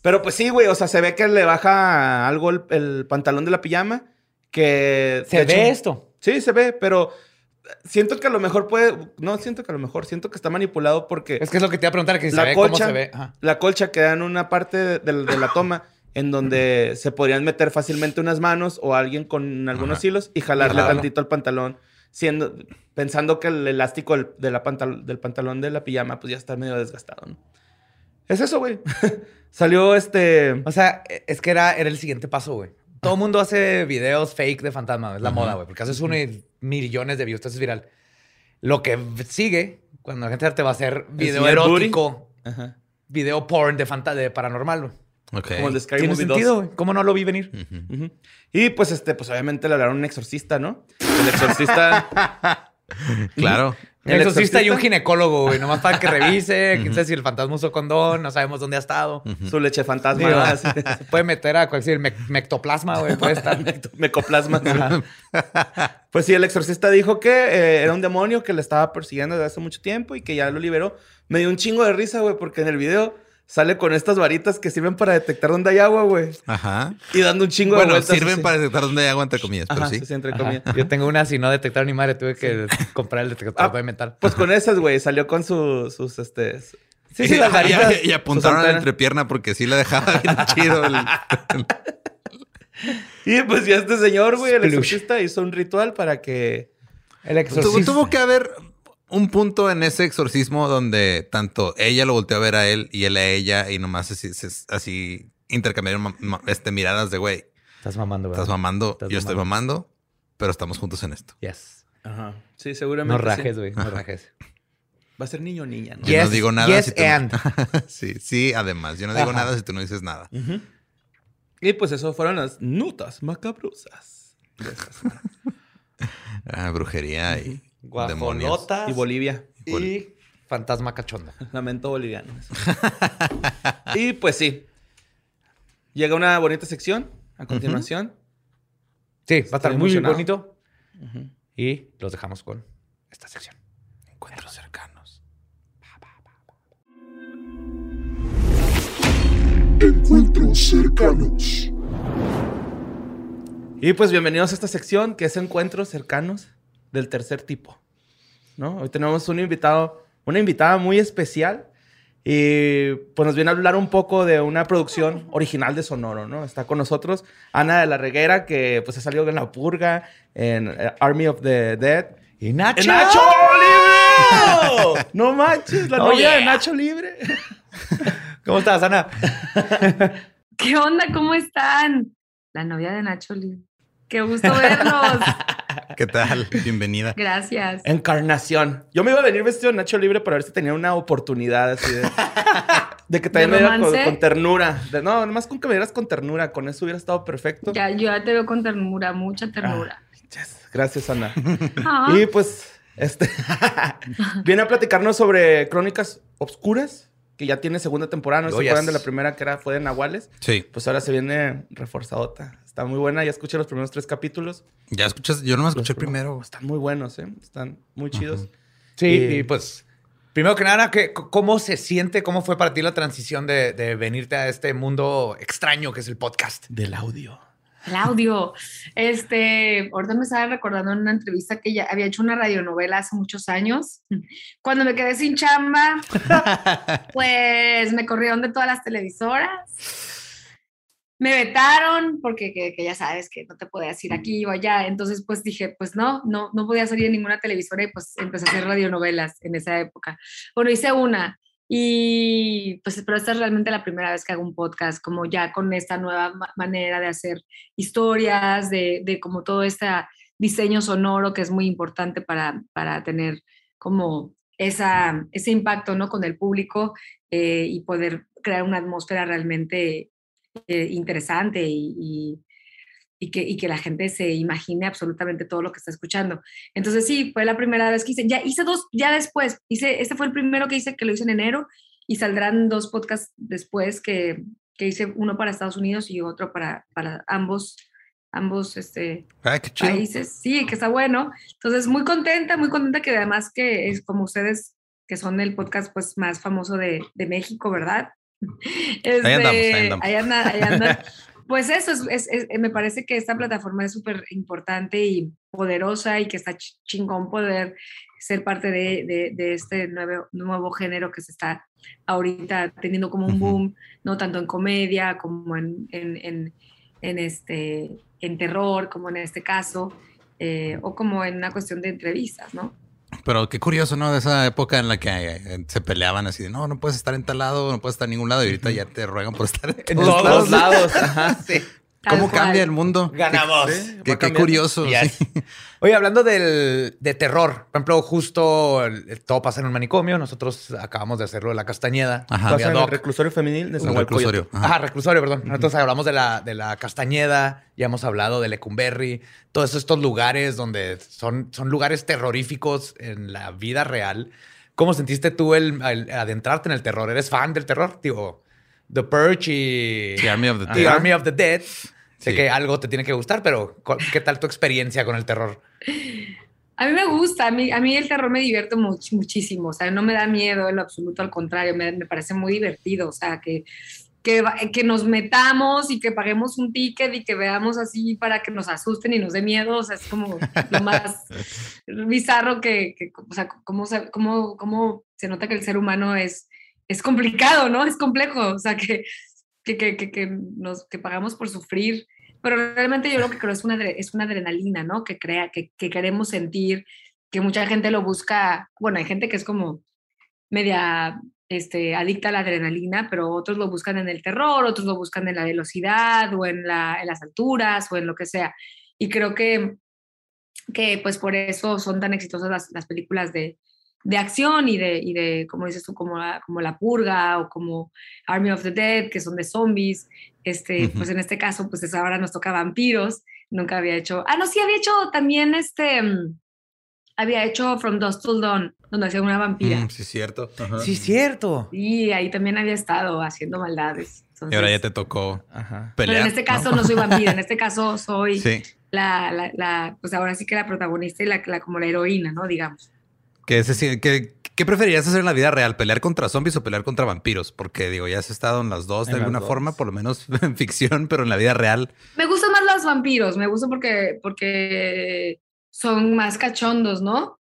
Pero pues sí, güey, o sea, se ve que le baja algo el, el pantalón de la pijama. Que. ¿Se ve hecho- esto? Sí, se ve, pero siento que a lo mejor puede. No siento que a lo mejor, siento que está manipulado porque Es que es lo que te iba a preguntar, que si se ve colcha, cómo se ve. Ajá. la colcha queda en una parte de, de- de la toma en donde se podrían meter fácilmente unas manos o alguien con algunos Ajá. hilos y jalarle Jalarlo. tantito al pantalón, siendo, pensando que el elástico del, de la pantal- del pantalón de la pijama pues ya está medio desgastado, ¿no? Es eso, güey. <laughs> Salió este... O sea, es que era, era el siguiente paso, güey. Todo el mundo hace videos fake de fantasma. Es la moda, güey. Porque haces uno y millones de views. Entonces es viral. Lo que sigue, cuando la gente te va a hacer video erótico, Ajá. video porn de, fanta de paranormal, güey. Ok. Como el de Scary Tiene Movie sentido, 2. güey. ¿Cómo no lo vi venir? Y pues este, pues obviamente le hablaron a un exorcista, ¿no? El exorcista... <laughs> <laughs> Claro. ¿El exorcista y un ginecólogo, güey. Nomás para que revise. <laughs> Quién sabe si el fantasma usó condón. No sabemos dónde ha estado. Su leche fantasma. Digo, <laughs> se puede meter a cualquier me- mectoplasma, güey. Puede estar. Mecoplasma. pues sí, el exorcista dijo que eh, era un demonio que le estaba persiguiendo desde hace mucho tiempo y que ya lo liberó. Me dio un chingo de risa, güey, porque en el video sale con estas varitas que sirven para detectar dónde hay agua, güey. Ajá. Y dando un chingo de Bueno, vueltas. sirven así. para detectar dónde hay agua entre comillas, pero Ajá, sí. sí, sí, entre Ajá. comillas. Yo tengo una, si no detectaron ni madre, tuve que comprar el detector Ah, de metal. Pues con esas, güey, salió con su- sus, este, Sí, sí, las varitas. Y, y apuntaron a la entrepierna porque sí la dejaba bien <laughs> chido. el- Y pues ya este señor, güey, el exorcista hizo un ritual para que... El Tuvo, exorcista. tuvo que haber un punto en ese exorcismo donde tanto ella lo volteó a ver a él y él a ella y nomás así, intercambiaron este, miradas de güey. Estás mamando, ¿verdad? Estás mamando, Estás yo estoy mamando, pero estamos juntos en esto. Yes. Ajá. Sí, seguramente No rajes, güey. No rajes. Va a ser niño o niña, ¿no? Yo no Yes, digo nada yes si tú no- and. <laughs> sí, sí, además, yo no digo Ajá. nada si tú no dices nada. Y pues eso fueron las notas macabrosas. de. <laughs> Ah, brujería y demonios. Guajolotas y Bolivia. y fantasma cachonda. <laughs> Lamento boliviano. <laughs> y pues sí. Llega una bonita sección a continuación. Sí, va a estar muy bonito. Y los dejamos con esta sección. Encuentros cercanos. Encuentros cercanos. Y pues bienvenidos a esta sección que es encuentros cercanos del tercer tipo. ¿No? Hoy tenemos un invitado, una invitada muy especial y pues nos viene a hablar un poco de una producción original de Sonoro, ¿no? Está con nosotros Ana de la Reguera que pues ha salido en La Purga, en eh, Army of the Dead. ¡Y Nacho! ¡Nacho Libre! no manches, la Oh, novia de yeah. Nacho Libre. <laughs> ¿Cómo estás, Ana? ¿Qué onda? ¿Cómo están? La novia de Nacho Lee. Qué gusto verlos. <laughs> ¿Qué tal? Bienvenida. Gracias. Encarnación. Yo me iba a venir vestido de Nacho Libre para ver si tenía una oportunidad así de... De que también ¿De me viera con, ternura. De- no, nomás con que me vieras con ternura. Con eso hubiera estado perfecto. Ya, yo ya te veo con ternura, mucha ternura. Yes. Gracias, Ana. <laughs> Ah, Y pues, este... <laughs> viene a platicarnos sobre Crónicas Obscuras, que ya tiene segunda temporada. ¿No Oh, se acuerdan yes. de la primera que era, fue de Nahuales? Sí. Pues ahora se viene reforzadota. Está muy buena. Ya escuché los primeros tres capítulos. Ya escuchas, yo no me escuché Los- primero. Están muy buenos, ¿eh? Están muy chidos. Sí, Eh, y pues, primero que nada, ¿qué- ¿cómo se siente? ¿Cómo fue para ti la transición de, de venirte a este mundo extraño que es el podcast? Del audio. el audio. Este, ahorita me estaba recordando en una entrevista que ya había hecho una radionovela hace muchos años. Cuando me quedé sin chamba, <laughs> pues me corrieron de todas las televisoras. Me vetaron porque que, que ya sabes que no te podías ir aquí o allá. Entonces, pues dije, pues no, no, no podía salir en ninguna televisora y pues empecé a hacer radionovelas en esa época. Bueno, hice una y pues, pero esta es realmente la primera vez que hago un podcast, como ya con esta nueva ma- manera de hacer historias, de, de como todo este diseño sonoro que es muy importante para, para tener como esa, ese impacto ¿no? con el público eh, y poder crear una atmósfera realmente eh, interesante y, y- y que, y que la gente se imagine absolutamente todo lo que está escuchando. Entonces sí, fue la primera vez que hice, ya hice dos, ya después, hice, este fue el primero que hice, que lo hice en enero, y saldrán dos podcasts después que, que hice uno para Estados Unidos y otro para, para ambos, ambos este, chido. países. Sí, que está bueno. Entonces, muy contenta, muy contenta que además que es como ustedes, que son el podcast pues más famoso de, de México, ¿verdad? <laughs> Ahí andamos, ahí andamos. ahí anda- ahí andan. <laughs> Pues eso, es, es- es- me parece que esta plataforma es súper importante y poderosa y que está ch- chingón poder ser parte de, de- de este nuevo, nuevo género que se está ahorita teniendo como un boom, no tanto en comedia como en, en, en- en este, en terror, como en este caso, eh, o como en una cuestión de entrevistas, ¿no? Pero qué curioso, ¿no? De esa época en la que eh, se peleaban así de no, no puedes estar en tal lado, no puedes estar en ningún lado y ahorita ya te ruegan por estar en En todos todos lados. lados. Ajá. <laughs> Sí. Tal ¿Cómo cual. cambia el mundo? Ganamos. Sí, Qué, curioso. Yes. sí. Oye, hablando del, de terror, por ejemplo, justo el- todo pasa en un manicomio. Nosotros acabamos de hacerlo de la Castañeda. Ajá. En el reclusorio femenil de San reclusorio. Ajá. Ajá, reclusorio, perdón. Nosotros hablamos de la, de la Castañeda, ya hemos hablado de Lecumberri, todos estos lugares donde son, son lugares terroríficos en la vida real. ¿Cómo sentiste tú el, el adentrarte en el terror? ¿Eres fan del terror? Digo, The Purge y The Army of the The Dead. Army of the Dead. Sé Sí. que algo te tiene que gustar, pero ¿cu- ¿qué tal tu experiencia con el terror? A mí me gusta, a mí, a mí el terror me divierte much- muchísimo, o sea, no me da miedo en lo absoluto, al contrario, me, me parece muy divertido, o sea, que, que, que nos metamos y que paguemos un ticket y que veamos así para que nos asusten y nos dé miedo, o sea, es como lo más <laughs> bizarro que, que o sea, cómo, cómo, cómo se nota que el ser humano es, es complicado, ¿no? Es complejo, o sea, que, que, que, que, nos, que pagamos por sufrir, pero realmente yo lo que creo es una, es una adrenalina, ¿no? Que, crea, que, que queremos sentir, que mucha gente lo busca, bueno, hay gente que es como media este, adicta a la adrenalina, pero otros lo buscan en el terror, otros lo buscan en la velocidad o en, la, en las alturas o en lo que sea. Y creo que, que pues por eso son tan exitosas las, las películas de, de acción y de, y de, como dices tú, como la, como la Purga o como Army of the Dead, que son de zombies. Este. Pues en este caso, pues es- ahora nos toca vampiros. Nunca había hecho, ah, no, sí, había hecho también este, mm, había hecho From Dusk Till Dawn, donde hacía una vampira. Mm, sí, cierto. Ajá. Sí, cierto. Y ahí también había estado haciendo maldades. Y ahora ya Entonces, te tocó Ajá. Pero en este caso no, soy vampira, en <laughs> este caso soy Sí. la, la, la, pues ahora sí que la protagonista y la, la como la heroína, ¿no? Digamos. ¿Qué, es decir, ¿qué, ¿Qué preferirías hacer en la vida real? ¿Pelear contra zombies o pelear contra vampiros? Porque digo, ya has estado en las dos de En alguna dos. forma, por lo menos <laughs> en ficción, pero en la vida real. Me gustan más los vampiros, me gustan porque, porque son más cachondos, ¿no?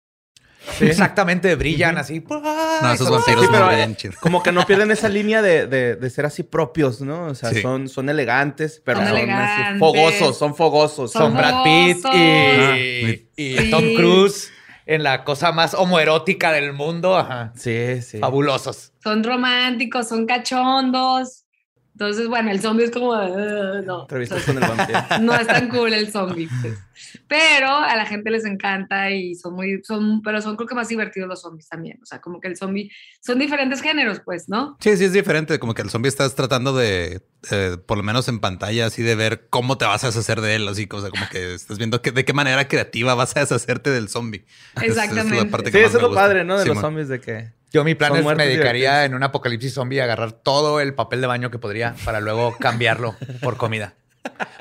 Exactamente, brillan así. No, esos vampiros Sí, pero, no bien chido. Como que no pierden esa línea de, de- de ser así propios, ¿no? O sea, Sí. son, son elegantes, pero Son son, así fogosos, son fogosos. Son Son Brad Pitt y, y. Tom Cruise en la cosa más homoerótica del mundo. Ajá. Sí, sí. Fabulosos. Son románticos, son cachondos. Entonces, bueno, el zombie es como, no, Entrevistas con el vampiro. <laughs> no es tan cool el zombie. pues. Pero a la gente les encanta y son muy, son, pero son creo que más divertidos los zombies también. O sea, como que el zombie, son diferentes géneros, pues, ¿no? Sí, sí, es diferente. Como que el zombie estás tratando de, eh, por lo menos en pantalla, así de ver cómo te vas a deshacer de él. Así o sea, como que estás viendo que, de qué manera creativa vas a deshacerte del zombie. Es- es la Exactamente. parte Sí, que eso es lo gusta. padre, ¿no? De Sí, los man. zombies, de que... Yo mi plan Son es me dedicaría divertidos. en un apocalipsis zombie a agarrar todo el papel de baño que podría para luego <laughs> cambiarlo por comida.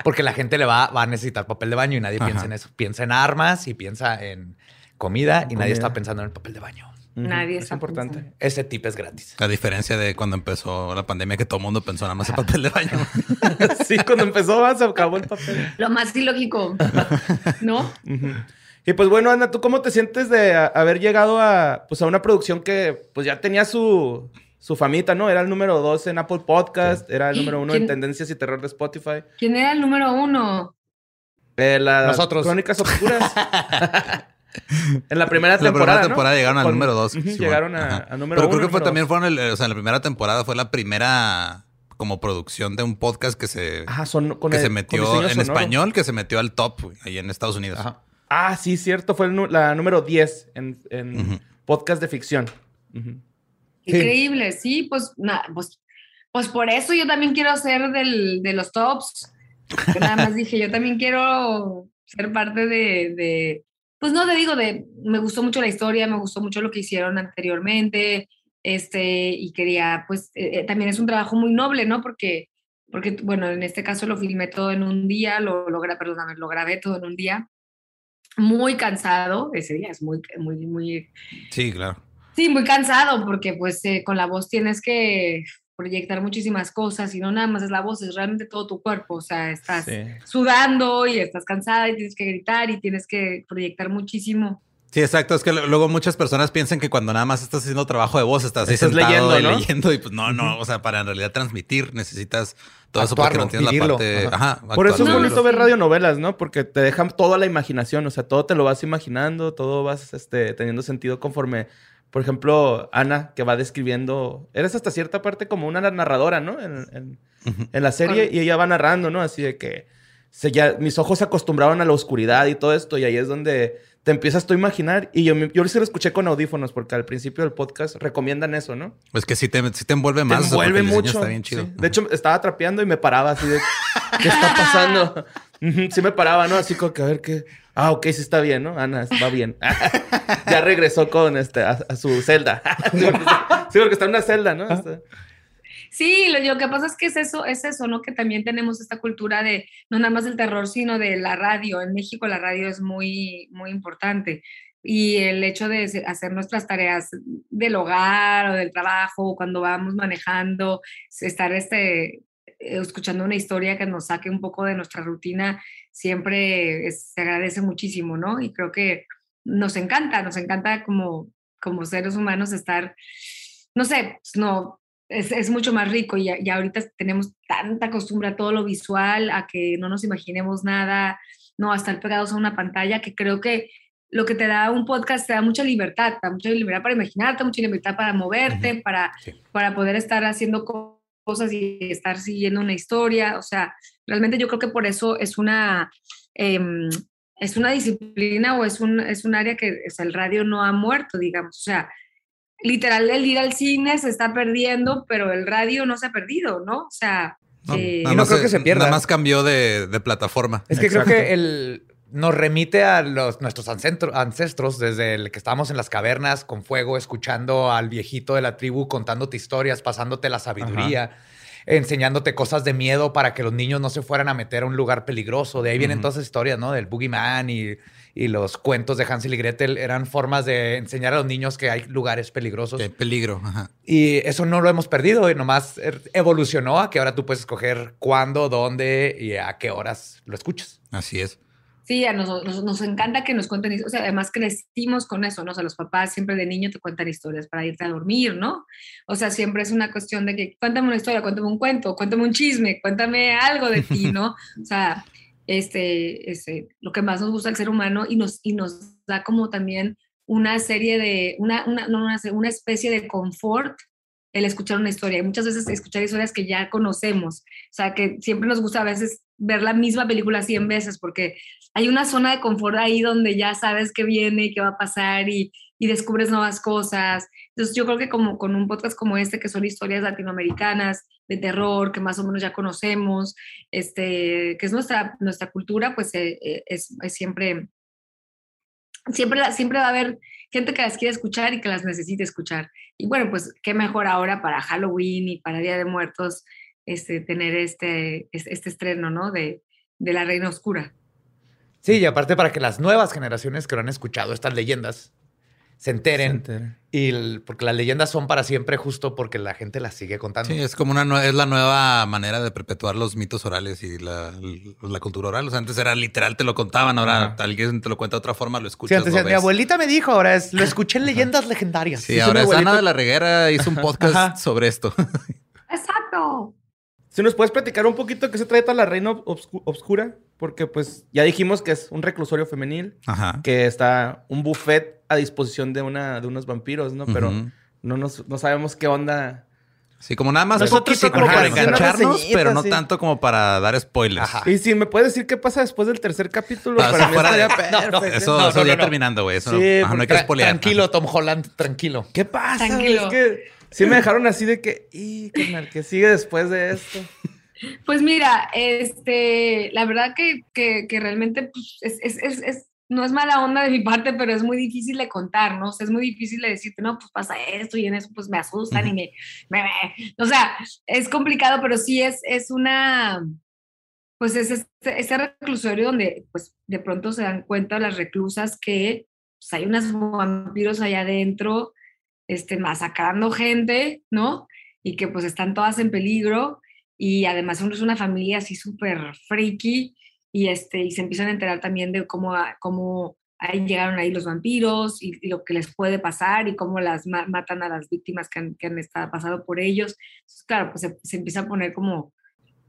Porque la gente le va, va a necesitar papel de baño y nadie Ajá. piensa en eso. Piensa en armas y piensa en comida y nadie está pensando en el papel de baño. Nadie es está importante. pensando. Ese tip es gratis. A diferencia de cuando empezó la pandemia, que todo el mundo pensó nada más en papel de baño. <laughs> sí, cuando empezó ah, se acabó el papel. Lo más ilógico, <laughs> ¿no? Ujú. Y pues bueno, Ana, ¿tú cómo te sientes de a- haber llegado a, pues, a una producción que pues ya tenía su, su famita, ¿no? Era el número dos en Apple Podcast, era el número uno en. Tendencias y Terror de Spotify. ¿Quién era el número uno? Eh, las Nosotros. Crónicas Oscuras. <laughs> en la primera La temporada, primera ¿no? temporada llegaron al Con- número dos. Llegaron a, Ajá. a número Pero uno. creo que fue, también dos. fueron, el, o sea, la primera temporada fue la primera como producción de un podcast que se, Ajá, son con que el- se metió en sonoro. español, que se metió al top ahí en Estados Unidos. Ajá. Ah, sí, cierto. Fue el la número 10 en, podcast de ficción. Increíble, sí, pues, na- pues, pues por eso yo también quiero ser del, de los tops. Yo nada más dije, yo también quiero ser parte de, de, pues no te digo de, me gustó mucho la historia, me gustó mucho lo que hicieron anteriormente, este, y quería, pues, eh, eh, también es un trabajo muy noble, ¿no? Porque, porque, bueno, en este caso lo filmé todo en un día, lo, lo, perdóname, lo grabé todo en un día, muy cansado, ese día es muy, muy, muy, Sí, claro. Sí, muy cansado porque pues eh, con la voz tienes que proyectar muchísimas cosas y no nada más es la voz, es realmente todo tu cuerpo, o sea, estás Sí. sudando y estás cansada y tienes que gritar y tienes que proyectar muchísimo. Sí, exacto. Es que luego muchas personas piensan que cuando nada más estás haciendo trabajo de voz, estás ahí Estás sentado leyendo, y ¿no? leyendo y pues no, no. O sea, para en realidad transmitir necesitas todo eso porque no tienes la vivirlo. parte... Ajá. Ajá, Por eso es bonito No, ver radionovelas, ¿no? Porque te dejan toda la imaginación, o sea, todo te lo vas imaginando, todo vas este, teniendo sentido conforme, por ejemplo, Ana, que va describiendo, eres hasta cierta parte como una narradora, ¿no? En, en- la serie y ella va narrando, ¿no? Así de que se ya, mis ojos se acostumbraron a la oscuridad y todo esto y ahí es donde te empiezas tú a imaginar y yo, yo sí lo escuché con audífonos porque al principio del podcast recomiendan eso, ¿no? Es que sí te, sí te envuelve Te más. porque envuelve mucho. Está bien chido. sí. De hecho, estaba trapeando y me paraba así de... <laughs> ¿Qué está pasando? Sí me paraba, ¿no? Así como que a ver qué... Ah, ok, sí está bien, ¿no? Ana, va bien. <laughs> ya regresó con este, a, a su celda. <laughs> sí, porque está, sí, porque está en una celda, ¿no? Está- Sí, lo, lo que pasa es que es eso, es eso, ¿no? Que también tenemos esta cultura de no nada más del terror, sino de la radio. En México la radio es muy, muy importante. Y el hecho de hacer nuestras tareas del hogar o del trabajo, cuando vamos manejando, estar este, eh, escuchando una historia que nos saque un poco de nuestra rutina, siempre se agradece muchísimo, ¿no? Y creo que nos encanta, nos encanta como, como seres humanos estar no sé, pues, no, es, es, mucho más rico y ya, ahorita tenemos tanta costumbre a todo lo visual, a que no nos imaginemos nada, no, a estar pegados a una pantalla, que creo que lo que te da un podcast te da mucha libertad, te da mucha libertad para imaginarte, mucha libertad para moverte, para, para poder estar haciendo cosas y estar siguiendo una historia. O sea, realmente yo creo que por eso es una, em, es una disciplina o es un, es un área que el radio no ha muerto, digamos. O sea, literal el ir al cine se está perdiendo, pero el radio no se ha perdido, ¿no? O sea... No, eh, no creo que se pierda. Nada más cambió de, de plataforma. Es que creo que el, nos remite a los, nuestros ancestros desde el que estábamos en las cavernas con fuego, escuchando al viejito de la tribu contándote historias, pasándote la sabiduría, enseñándote cosas de miedo para que los niños no se fueran a meter a un lugar peligroso. De ahí vienen todas esas historias, ¿no? Del Boogeyman y, y los cuentos de Hansel y Gretel eran formas de enseñar a los niños que hay lugares peligrosos. De peligro. Y eso no lo hemos perdido y nomás er, evolucionó a que ahora tú puedes escoger cuándo, dónde y a qué horas lo escuchas. Así es. Sí, a nos, nos, encanta que nos cuenten, o sea, además crecimos con eso, ¿no? O sea, los papás siempre de niño te cuentan historias para irte a dormir, ¿no? O sea, siempre es una cuestión de que cuéntame una historia, cuéntame un cuento, cuéntame un chisme, cuéntame algo de ti, ¿no? O sea, este, este, lo que más nos gusta al ser humano y nos, y nos da como también una serie de, una, una, una, una especie de confort el escuchar una historia. Y muchas veces escuchar historias que ya conocemos. O sea, que siempre nos gusta a veces ver la misma película 100 veces porque hay una zona de confort ahí donde ya sabes qué viene y qué va a pasar y, descubres nuevas cosas. Entonces yo creo que como con un podcast como este, que son historias latinoamericanas de terror, que más o menos ya conocemos, este, que es nuestra, nuestra cultura, pues eh, eh, es, siempre, siempre, siempre va a haber gente que las quiere escuchar y que las necesite escuchar. Y bueno, pues qué mejor ahora para Halloween y para Día de Muertos este, tener este, este, estreno, ¿no? De, de La Reina Oscura. Sí, y aparte para que las nuevas generaciones que no han escuchado estas leyendas se enteren. Y porque las leyendas son para siempre justo porque la gente las sigue contando. Sí, es como una es la nueva manera de perpetuar los mitos orales y la, la cultura oral. O sea, antes era literal, te lo contaban, ahora alguien te lo cuenta de otra forma, lo escuchas. Sí, antes mi abuelita me dijo, ahora es, lo escuché en leyendas legendarias. Sí, ahora es Ana de la Reguera hizo un <laughs> podcast sobre esto. Exacto. Si nos puedes platicar un poquito qué se trata la reina obscura, porque pues ya dijimos que es un reclusorio femenil, que está un buffet a disposición de una de unos vampiros, ¿no? Pero no nos, no sabemos qué onda. Sí, como nada más nosotros como para engancharnos, pero no tanto como para dar spoilers. Y si me puedes decir qué pasa después del tercer capítulo, ah, para mí <laughs> no, eso, eso ya terminando, güey. Eso no, hay que spoilear. Tranquilo, Tom Holland, tranquilo. ¿Qué pasa? Tranquilo. Es que Sí me dejaron así de que, y carnal, que sigue después de esto. <laughs> Pues mira, este, la verdad que, que, realmente pues, es, es, es, no es mala onda de mi parte, pero es muy difícil de contar, ¿no? O sea, es muy difícil de decirte, no, pues pasa esto y en eso pues me asustan y me, me, o sea, es complicado, pero sí es, es una, pues es este, este, reclusorio donde pues de pronto se dan cuenta las reclusas que pues, hay unos vampiros allá adentro este, masacrando gente, ¿no? Y que pues están todas en peligro y además uno es una familia así súper freaky y, este, y se empiezan a enterar también de cómo, cómo ahí llegaron ahí los vampiros y, lo que les puede pasar y cómo las matan a las víctimas que han, que han estado, pasado por ellos. Entonces, claro, pues se, empieza a poner como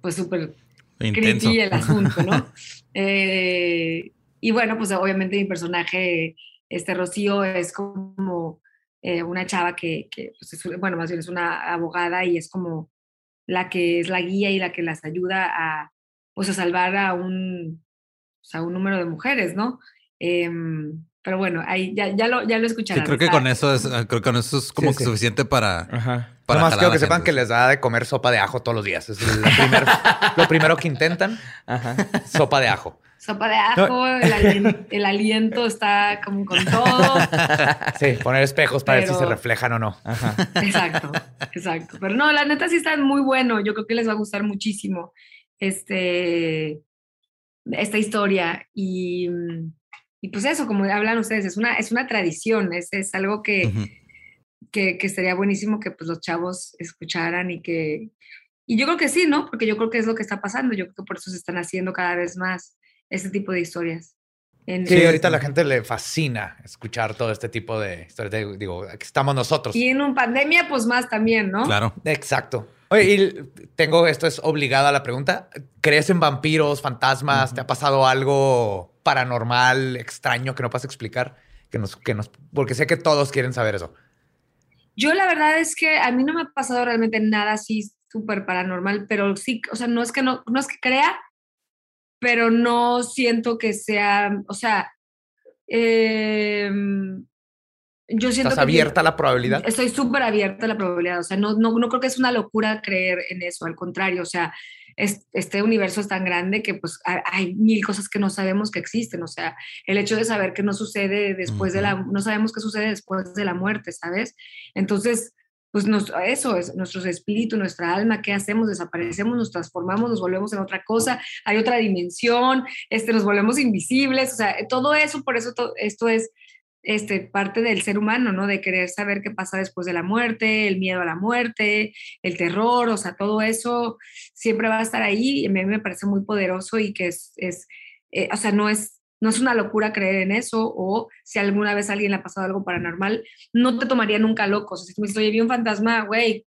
pues súper creepy el asunto, ¿no? <laughs> Eh, y bueno, pues obviamente mi personaje, este Rocío, es como eh, una chava que, pues, es, bueno, más bien es una abogada y es como la que es la guía y la que las ayuda a, pues, a salvar a un, pues, a un número de mujeres, ¿no? Em, pero bueno, ahí ya, ya lo, ya lo escucharán. creo que con eso es, ah, creo que con eso es como que suficiente para. Ajá. Para más quiero que sepan que les da de comer sopa de ajo todos los días. Es lo primero que intentan. Ajá. <laughs> Sopa de ajo. Sopa de ajo, el, aliento, está como con todo. Sí, poner espejos para ver si se reflejan o no. Exacto, exacto. Pero no, la neta sí está muy bueno. Yo creo que les va a gustar muchísimo este, esta historia. Y, y pues eso, como hablan ustedes, es una, es una tradición, es, es algo que, que, que, sería buenísimo que pues, los chavos escucharan y que... Y yo creo que sí, ¿no? Porque yo creo que es lo que está pasando. Yo creo que por eso se están haciendo cada vez más ese tipo de historias. En- Sí, ahorita a la gente le fascina escuchar todo este tipo de historias. de- digo, aquí estamos nosotros. Y en una pandemia, pues más también, ¿no? Claro. Exacto. Oye, y tengo esto es obligada a la pregunta. ¿Crees en vampiros, fantasmas? ¿Te ha pasado algo paranormal, extraño que no puedas explicar? Que nos, que nos, porque sé que todos quieren saber eso. Yo la verdad es que a mí no me ha pasado realmente nada así súper paranormal, pero sí, o sea, no es que no, no es que crea, pero no siento que sea, o sea, em, yo siento ¿Estás que abierta a la probabilidad? Estoy súper abierta a la probabilidad, o sea, no, no, no creo que es una locura creer en eso, al contrario, o sea, es- este universo es tan grande que pues ha- hay mil cosas que no sabemos que existen, o sea, el hecho de saber que no sucede después de la, no sabemos qué sucede después de la muerte, ¿sabes? Entonces, pues nos- eso es nuestro espíritu, nuestra alma, ¿qué hacemos? Desaparecemos, nos transformamos, nos volvemos en otra cosa, hay otra dimensión, este, nos volvemos invisibles, o sea, todo eso, por eso to- esto es este, parte del ser humano, ¿no? De querer saber qué pasa después de la muerte, el miedo a la muerte, el terror, o sea, todo eso siempre va a estar ahí y a mí me parece muy poderoso y que es, es eh, o sea, no es, no es una locura creer en eso o si alguna vez a alguien le ha pasado algo paranormal, no te tomaría nunca loco. O sea, si tú me dices, oye, vi un fantasma, güey,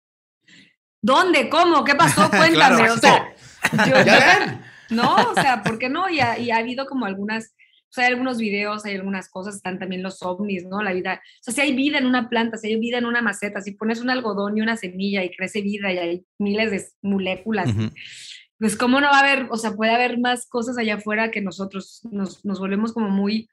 ¿dónde? ¿Cómo? ¿Qué pasó? <laughs> Cuéntame. Claro. o sea, <laughs> yo- ¿Ya no, o sea, ¿por qué no? Y ha, y ha habido como algunas, o sea, hay algunos videos, hay algunas cosas, están también los ovnis, ¿no? La vida, o sea, si hay vida en una planta, si hay vida en una maceta, si pones un algodón y una semilla y crece vida y hay miles de moléculas, Ujú. Pues cómo no va a haber, o sea, puede haber más cosas allá afuera que nosotros nos, nos volvemos como muy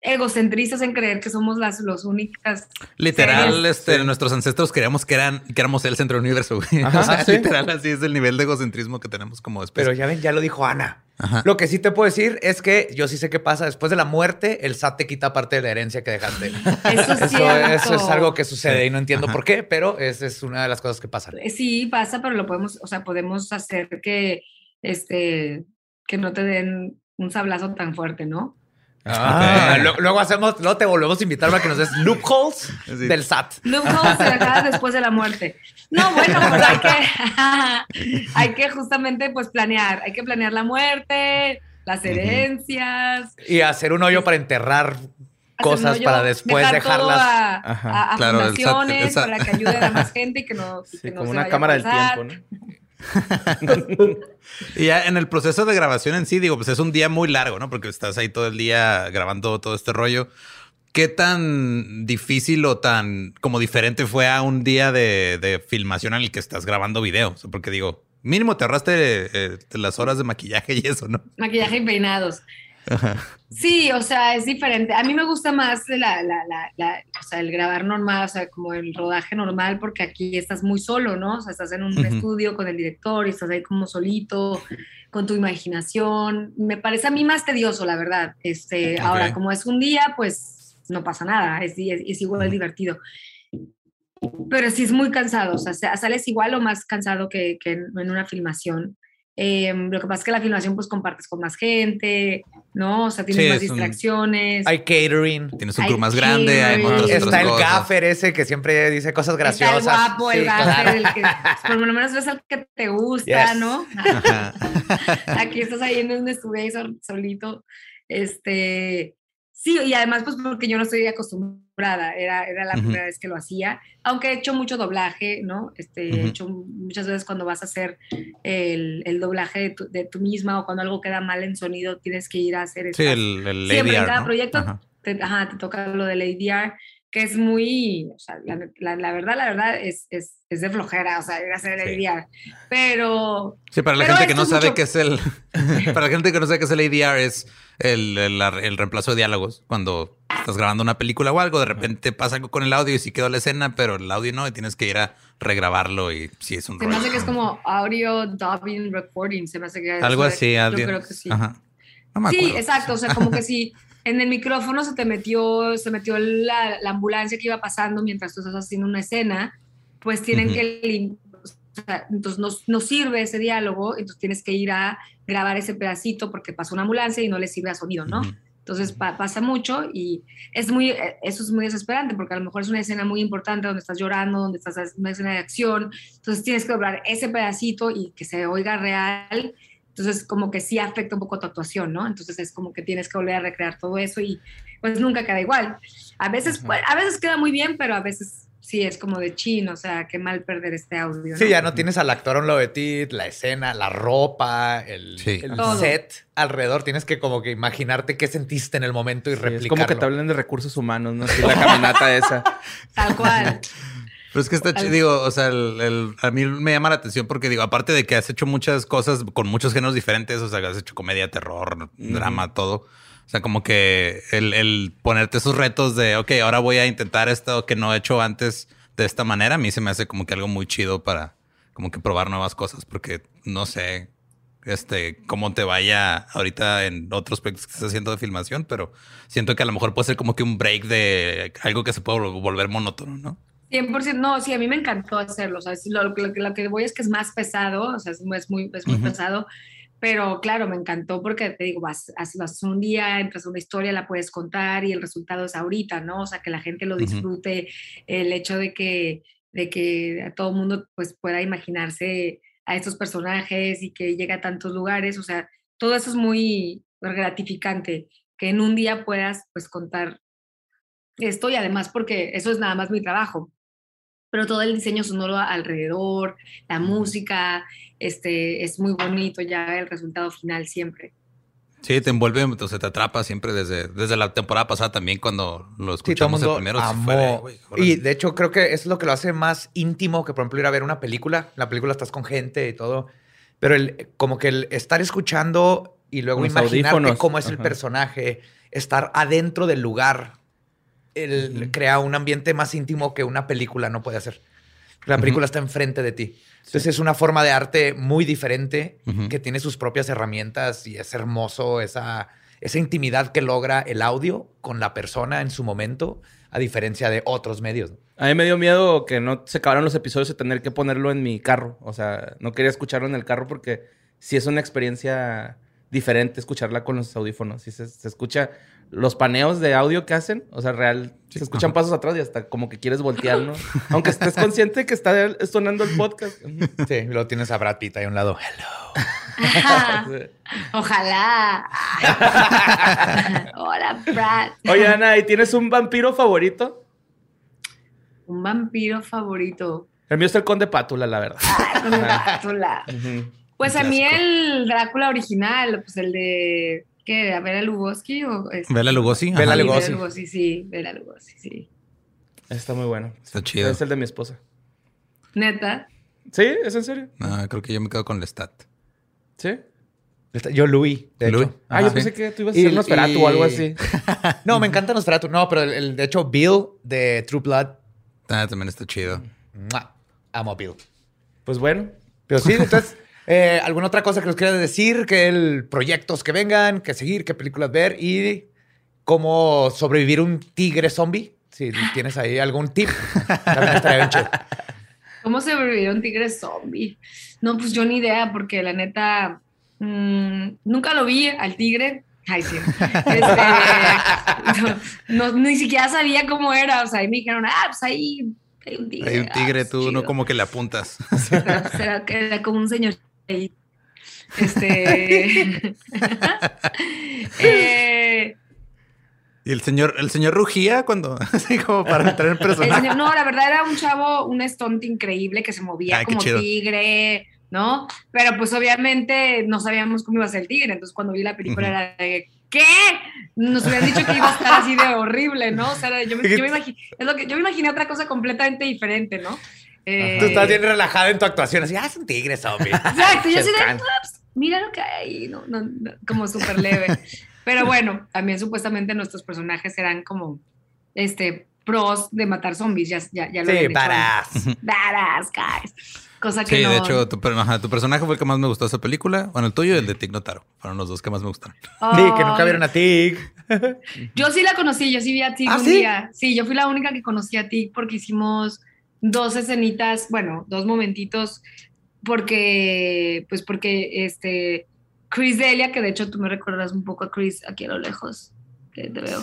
egocentristas en creer que somos las los únicas. Literal, seres. este, nuestros ancestros creíamos que eran, que éramos el centro del universo, güey. Ajá, <laughs> o sea, sí. literal, así es el nivel de egocentrismo que tenemos como especie. Pero ya ven, ya lo dijo Ana. Ajá. Lo que sí te puedo decir es que yo sí sé qué pasa después de la muerte, el SAT te quita parte de la herencia que dejaste. <laughs> Eso es Eso, es algo que sucede Sí. y no entiendo Ajá. por qué, pero esa es una de las cosas que pasan. Eh, Sí, pasa, pero lo podemos, o sea, podemos hacer que, este, que no te den un sablazo tan fuerte, ¿no? Ah, lo- Luego hacemos, luego te volvemos a invitar para que nos des loopholes Sí. del SAT. Loopholes se dejadas después de la muerte. No, bueno, pues hay que, <laughs> hay que justamente pues planear, hay que planear la muerte, las herencias. Y hacer un hoyo para enterrar cosas hoyo, para después dejar todo dejarlas. a, Ajá. a- a Claro, el SAT, fundaciones el SAT. para que ayuden a más gente y que no, y <laughs> Sí, que no como se una vaya a cámara del tiempo, ¿no? <laughs> Y ya en el proceso de grabación en sí, digo, pues es un día muy largo, ¿no? Porque estás ahí todo el día grabando todo este rollo. ¿Qué tan difícil o tan como diferente fue a un día de, de filmación en el que estás grabando video? O sea, porque digo, mínimo te ahorraste eh, las horas de maquillaje y eso, ¿no? Maquillaje y peinados. Sí, o sea, es diferente. A mí me gusta más la, la, la, la- o sea, el grabar normal, o sea, como el rodaje normal, porque aquí estás muy solo, ¿no? O sea, estás en un estudio con el director y estás ahí como solito, con tu imaginación. Me parece a mí más tedioso, la verdad. Este. Ahora, como es un día, pues no pasa nada, es, es, es igual divertido. Pero sí es muy cansado, o sea, sa- sales igual o más cansado que, en una filmación. Eh, lo que pasa es que la filmación pues compartes con más gente, ¿no? O sea, tienes Sí, más un- distracciones. Hay catering. Tienes un crew más grande, hay otras, otras Está el cosas. gaffer ese que siempre dice cosas graciosas. Está el guapo, el gaffer, claro. el que <laughs> por lo menos ves al que te gusta, Yes. ¿no? Ajá. <laughs> Aquí estás ahí en un estudio solito. Este, sí, y además, pues porque yo no estoy acostumbrada, era, era la Ujú. primera vez que lo hacía, aunque he hecho mucho doblaje, ¿no? Este, he Ujú. hecho muchas veces cuando vas a hacer el, el doblaje de tu, de tú misma o cuando algo queda mal en sonido, tienes que ir a hacer Sí, estas- el, el Siempre en cada ¿no? proyecto Ajá. te, ajá, te toca lo del ADR, que es muy, o sea, la, la- la verdad, la verdad es, es, es de flojera, o sea, ir a hacer el Sí. ADR, pero Sí, para la gente que no sabe mucho- qué es el. <laughs> para la gente que no sabe qué es el ADR, es el, el, el reemplazo de diálogos. Cuando estás grabando una película o algo, de repente pasa algo con el audio y sí quedó la escena, pero el audio no, y tienes que ir a regrabarlo y sí es un se me rollo. hace que es como audio dubbing recording, se me hace que Algo así, yo audio. creo que sí. Ajá. No me Sí, exacto, o sea, como que si en el micrófono se te metió, se metió la, la ambulancia que iba pasando mientras tú estás haciendo una escena, pues tienen Ujú. que lim- o sea, entonces no, no sirve ese diálogo, entonces tienes que ir a grabar ese pedacito porque pasó una ambulancia y no le sirve a sonido, ¿no? Ujú. Entonces pa- pasa mucho y es muy, eh, eso es muy desesperante porque a lo mejor es una escena muy importante donde estás llorando, donde estás en una escena de acción, entonces tienes que doblar ese pedacito y que se oiga real. Entonces, como que sí afecta un poco tu actuación, ¿no? Entonces es como que tienes que volver a recrear todo eso y pues nunca queda igual. A veces, a veces queda muy bien, pero a veces sí es como de chin, o sea, qué mal perder este audio. Sí, ¿no? ya no tienes al actor a un lado de ti, la escena, la ropa, el, Sí. el Todo. set alrededor. Tienes que como que imaginarte qué sentiste en el momento y Sí, replicarlo. es como que te hablan de recursos humanos, ¿no? Sí, <laughs> la caminata esa. <laughs> Tal cual. Pero es que está chido, digo, o sea, el- el- a mí me llama la atención porque digo, aparte de que has hecho muchas cosas con muchos géneros diferentes, o sea, has hecho comedia, terror, drama, todo. O sea, como que el, el ponerte esos retos de, ok, ahora voy a intentar esto que no he hecho antes de esta manera, a mí se me hace como que algo muy chido para como que probar nuevas cosas, porque no sé, este, cómo te vaya ahorita en otros proyectos que estás haciendo de filmación, pero siento que a lo mejor puede ser como que un break de algo que se puede vol- volver monótono, ¿no? 100%, no, sí, a mí me encantó hacerlo, o sea, lo, lo que- lo que voy es que es más pesado, o sea, es, muy- es muy, pesado, pero claro, me encantó porque te digo, vas, vas un día, entras a una historia, la puedes contar y el resultado es ahorita, ¿no? O sea, que la gente lo disfrute, el hecho de que, de que todo el mundo pues pueda imaginarse a estos personajes y que llegue a tantos lugares, o sea, todo eso es muy gratificante, que en un día puedas pues contar esto y además porque eso es nada más mi trabajo pero todo el diseño sonoro alrededor, la música, este, es muy bonito ya el resultado final siempre. Sí, te envuelve, entonces te atrapa siempre desde, desde la temporada pasada también cuando lo Sí, todo el escuchamos el mundo primero. sí amó. güey, y de hecho creo que eso es lo que lo hace más íntimo que por ejemplo ir a ver una película. La película estás con gente y todo. Pero el, como que el estar escuchando y luego los imaginarte audífonos. cómo es el personaje, estar adentro del lugar, el, crea un ambiente más íntimo que una película no puede hacer. La película está enfrente de ti. Entonces es una forma de arte muy diferente que tiene sus propias herramientas y es hermoso esa, esa intimidad que logra el audio con la persona en su momento, a diferencia de otros medios. A mí me dio miedo que no se acabaran los episodios y tener que ponerlo en mi carro. O sea, no quería escucharlo en el carro porque sí es una experiencia diferente escucharla con los audífonos. Sí se, se escucha los paneos de audio que hacen. O sea, real, se escuchan pasos atrás y hasta como que quieres voltear, ¿no? <laughs> Aunque estés consciente que está sonando el podcast. Sí, y luego tienes a Brad Pitt ahí a un lado. Hello. Ojalá. <laughs> Hola, Brad. Oye, Ana, ¿y tienes un vampiro favorito? Un vampiro favorito. El mío es el conde Pátula, la verdad. Con el Drácula. Pues a mí el Drácula original, pues el de. ¿Qué? ¿De Bela Lugosi o este? Bela Lugosi. Bela ajá. Sí, Lugosi. Lugosi, sí, Bela Lugosi, sí. Está muy bueno. Está chido. Es el de mi esposa. Neta. ¿Sí? ¿Es en serio? No, creo que yo me quedo con Lestat. ¿Sí? Yo, Louis. de Louis. hecho. Ah, Ajá. yo pensé que tú ibas a Y- ser Nosferatu y- o algo así. <laughs> No, me encanta Nosferatu. No, pero el, el- de hecho, Bill de True Blood. Ah, también está chido. Amo a Bill. Pues bueno. Pero sí, <laughs> entonces, eh, ¿alguna otra cosa que nos quieras decir? Que el proyectos que vengan, que seguir, qué películas ver y cómo sobrevivir un tigre zombie. Si tienes ahí algún tip, también estaría bien chido. ¿Cómo sobrevivir a un tigre zombie? No, pues yo ni idea, porque la neta mm, nunca lo vi al tigre. Ay, sí. Este, <laughs> no, no, ni siquiera sabía cómo era. O sea, ahí me dijeron, ah, pues ahí hay un tigre. Hay un Ah, tigre, pues, tú no como que le apuntas. Será, será que era como un señor Este. <laughs> eh, Y el señor, el señor rugía cuando, <laughs> así como para entrar en <laughs> el personaje. señor- no, la verdad era un chavo, un estonte increíble que se movía Ay, como tigre, ¿no? Pero pues obviamente no sabíamos cómo iba a ser el tigre. Entonces cuando vi la película era de. ¿Qué? Nos hubieran dicho que iba a estar así de horrible, ¿no? O sea, yo me, yo me es lo que, yo me imaginé otra cosa completamente diferente, ¿no? Eh, Tú estás bien relajada en tu actuación, así, ah, es un tigre zombie. <laughs> Exacto, yo así de, Shere Khan. "Ups, mira lo que hay ahí, no, no, no", como súper leve. Pero bueno, también supuestamente nuestros personajes eran como, este, pros de matar zombies, ya, ya, ya lo Sí, badass. Badass, guys. Cosa que Sí, no... de hecho, tu, ajá, tu personaje fue el que más me gustó de esa película. Bueno, el tuyo y el de Tig Notaro. Fueron los dos que más me gustaron. Sí, que nunca vieron a Tig. Yo sí la conocí, yo sí vi a Tig ¿Ah, un sí? día. Sí, yo fui la única que conocí a Tig porque hicimos dos escenitas, bueno, dos momentitos, porque, pues porque este, Chris Delia, que de hecho tú me recordarás un poco a Chris aquí a lo lejos, te veo.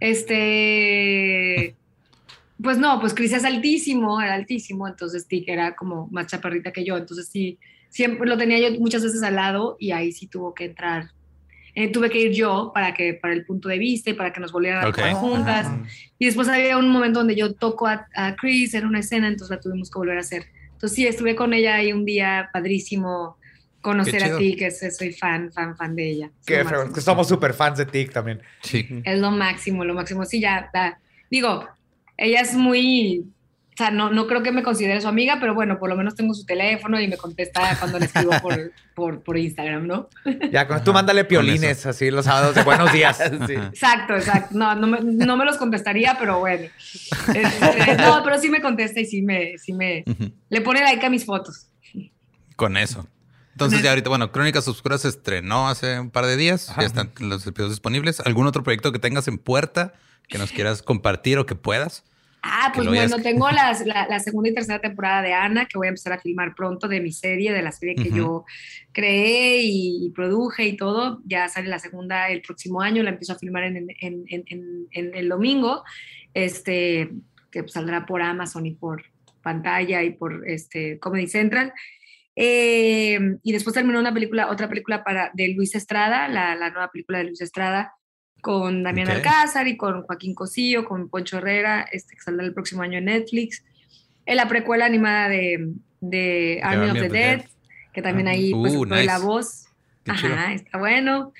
Este, pues no, pues Chris es altísimo, era altísimo, entonces Tig era como más chaparrita que yo, entonces sí, siempre lo tenía yo muchas veces al lado y ahí sí tuvo que entrar. Eh, tuve que ir yo para que para el punto de vista y para que nos volvieran a Ok. tocar juntas. Y después había un momento donde yo toco a, a Chris en una escena, entonces la tuvimos que volver a hacer. Entonces sí, estuve con ella ahí un día padrísimo conocer a ti, que soy fan, fan, fan de ella. Qué feo, que somos súper fans de TIC también. Sí. Es lo máximo, lo máximo. Sí, ya, da- digo, ella es muy, o sea, no, no creo que me considere su amiga, pero bueno, por lo menos tengo su teléfono y me contesta cuando le escribo por, <laughs> por, por Instagram, ¿no? Ya, con, tú mándale piolines así los sábados de buenos días. <laughs> Sí. Exacto, exacto. No, no me, no me los contestaría, pero bueno. Este, no, pero sí me contesta y sí me, sí me, le pone like a mis fotos. Con eso. Entonces, ya ahorita, bueno, Crónicas Oscuras se estrenó hace un par de días. Ajá. Ya están los episodios disponibles. ¿Algún otro proyecto que tengas en puerta que nos quieras compartir o que puedas? Ah, pues hayas- bueno, tengo las- la, la segunda y tercera temporada de Ana, que voy a empezar a filmar pronto de mi serie, de la serie que Ujú. yo creé y, y produje y todo. Ya sale la segunda el próximo año, la empiezo a filmar en, en- en- en- en el domingo, este, que saldrá por Amazon y por pantalla y por este, Comedy Central. Eh, y después terminó una película, otra película para, de Luis Estrada, la, la nueva película de Luis Estrada, con Damián. Alcázar y con Joaquín Cosillo, con Poncho Herrera, este, que saldrá el próximo año en Netflix. En la precuela animada de, de Army, of the, Dead, que también ahí pues, Uh, la voz. Qué chido. Ajá, está bueno.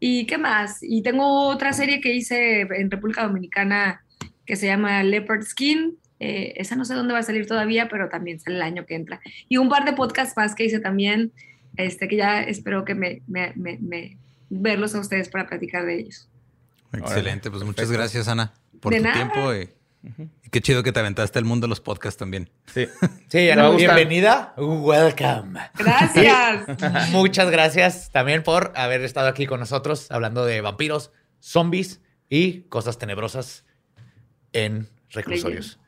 ¿Y qué más? Y tengo otra serie que hice en República Dominicana que se llama Leopard Skin. Eh, esa no sé dónde va a salir todavía, pero también sale el año que entra. Y un par de podcasts más que hice también, este, que ya espero que me, me- me- me- verlos a ustedes para platicar de ellos. Excelente. Pues muchas gracias, Ana, por De tu nada. tiempo. Y, y qué chido que te aventaste el mundo de los podcasts también. Sí. <laughs> Ana, bienvenida. Welcome. Gracias. <laughs> Muchas gracias también por haber estado aquí con nosotros hablando de vampiros, zombies y cosas tenebrosas en reclusorios.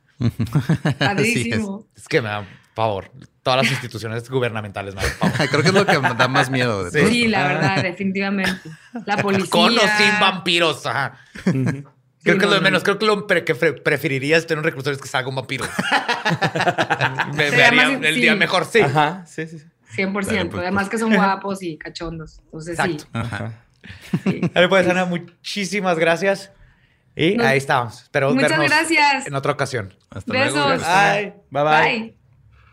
Padrísimo. <laughs> Es que me da favor. Todas las instituciones gubernamentales me dan favor. <laughs> Creo que es lo que me da más miedo de Sí. todo. Sí, la verdad, definitivamente. La policía. Con o sin vampiros. Ajá. Creo que no, lo de no. menos, creo que lo pre- que pre- preferirías tener un reclusorio es que salga un vampiro. <laughs> me, haría más- el sí. día mejor, sí. Ajá, sí, sí. sí. 100%. Dale, pues, Además que son guapos y cachondos. Entonces Exacto. Ajá. sí. sí. Dale, pues, Ana, muchísimas gracias. Y No. ahí estamos. Espero Muchas vernos gracias. en otra ocasión. Hasta Besos. luego. Bye. Bye bye. Bye.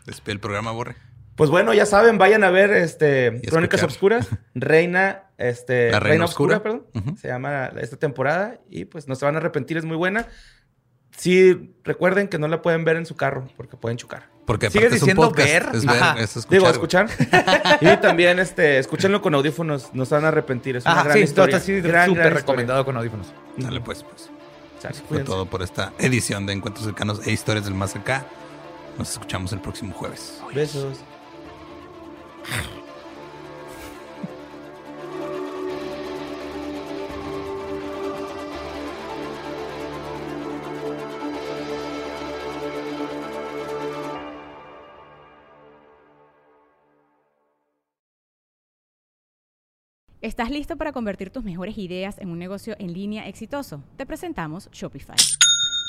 Despide el programa, Borre. Pues bueno, ya saben, vayan a ver este Crónicas. Obscuras, <laughs> Reina, este, La Reina Obscura, Oscura. perdón. Ujú. Se llama esta temporada y pues no se van a arrepentir, es muy buena. Sí, recuerden que no la pueden ver en su carro porque pueden chocar. Porque ¿Sigues diciendo podcast. ver? Es ver, es escuchar. Digo, escuchar. <laughs> y también este, escúchenlo con audífonos, no se van a arrepentir, es una Ajá, gran sí, historia. Gran, súper gran recomendado con audífonos. Dale, pues, pues. Sale, Fue todo por esta edición de Encuentros Cercanos e Historias del Más Acá. Nos escuchamos el próximo jueves. Besos. ¿Estás listo para convertir tus mejores ideas en un negocio en línea exitoso? Te presentamos Shopify.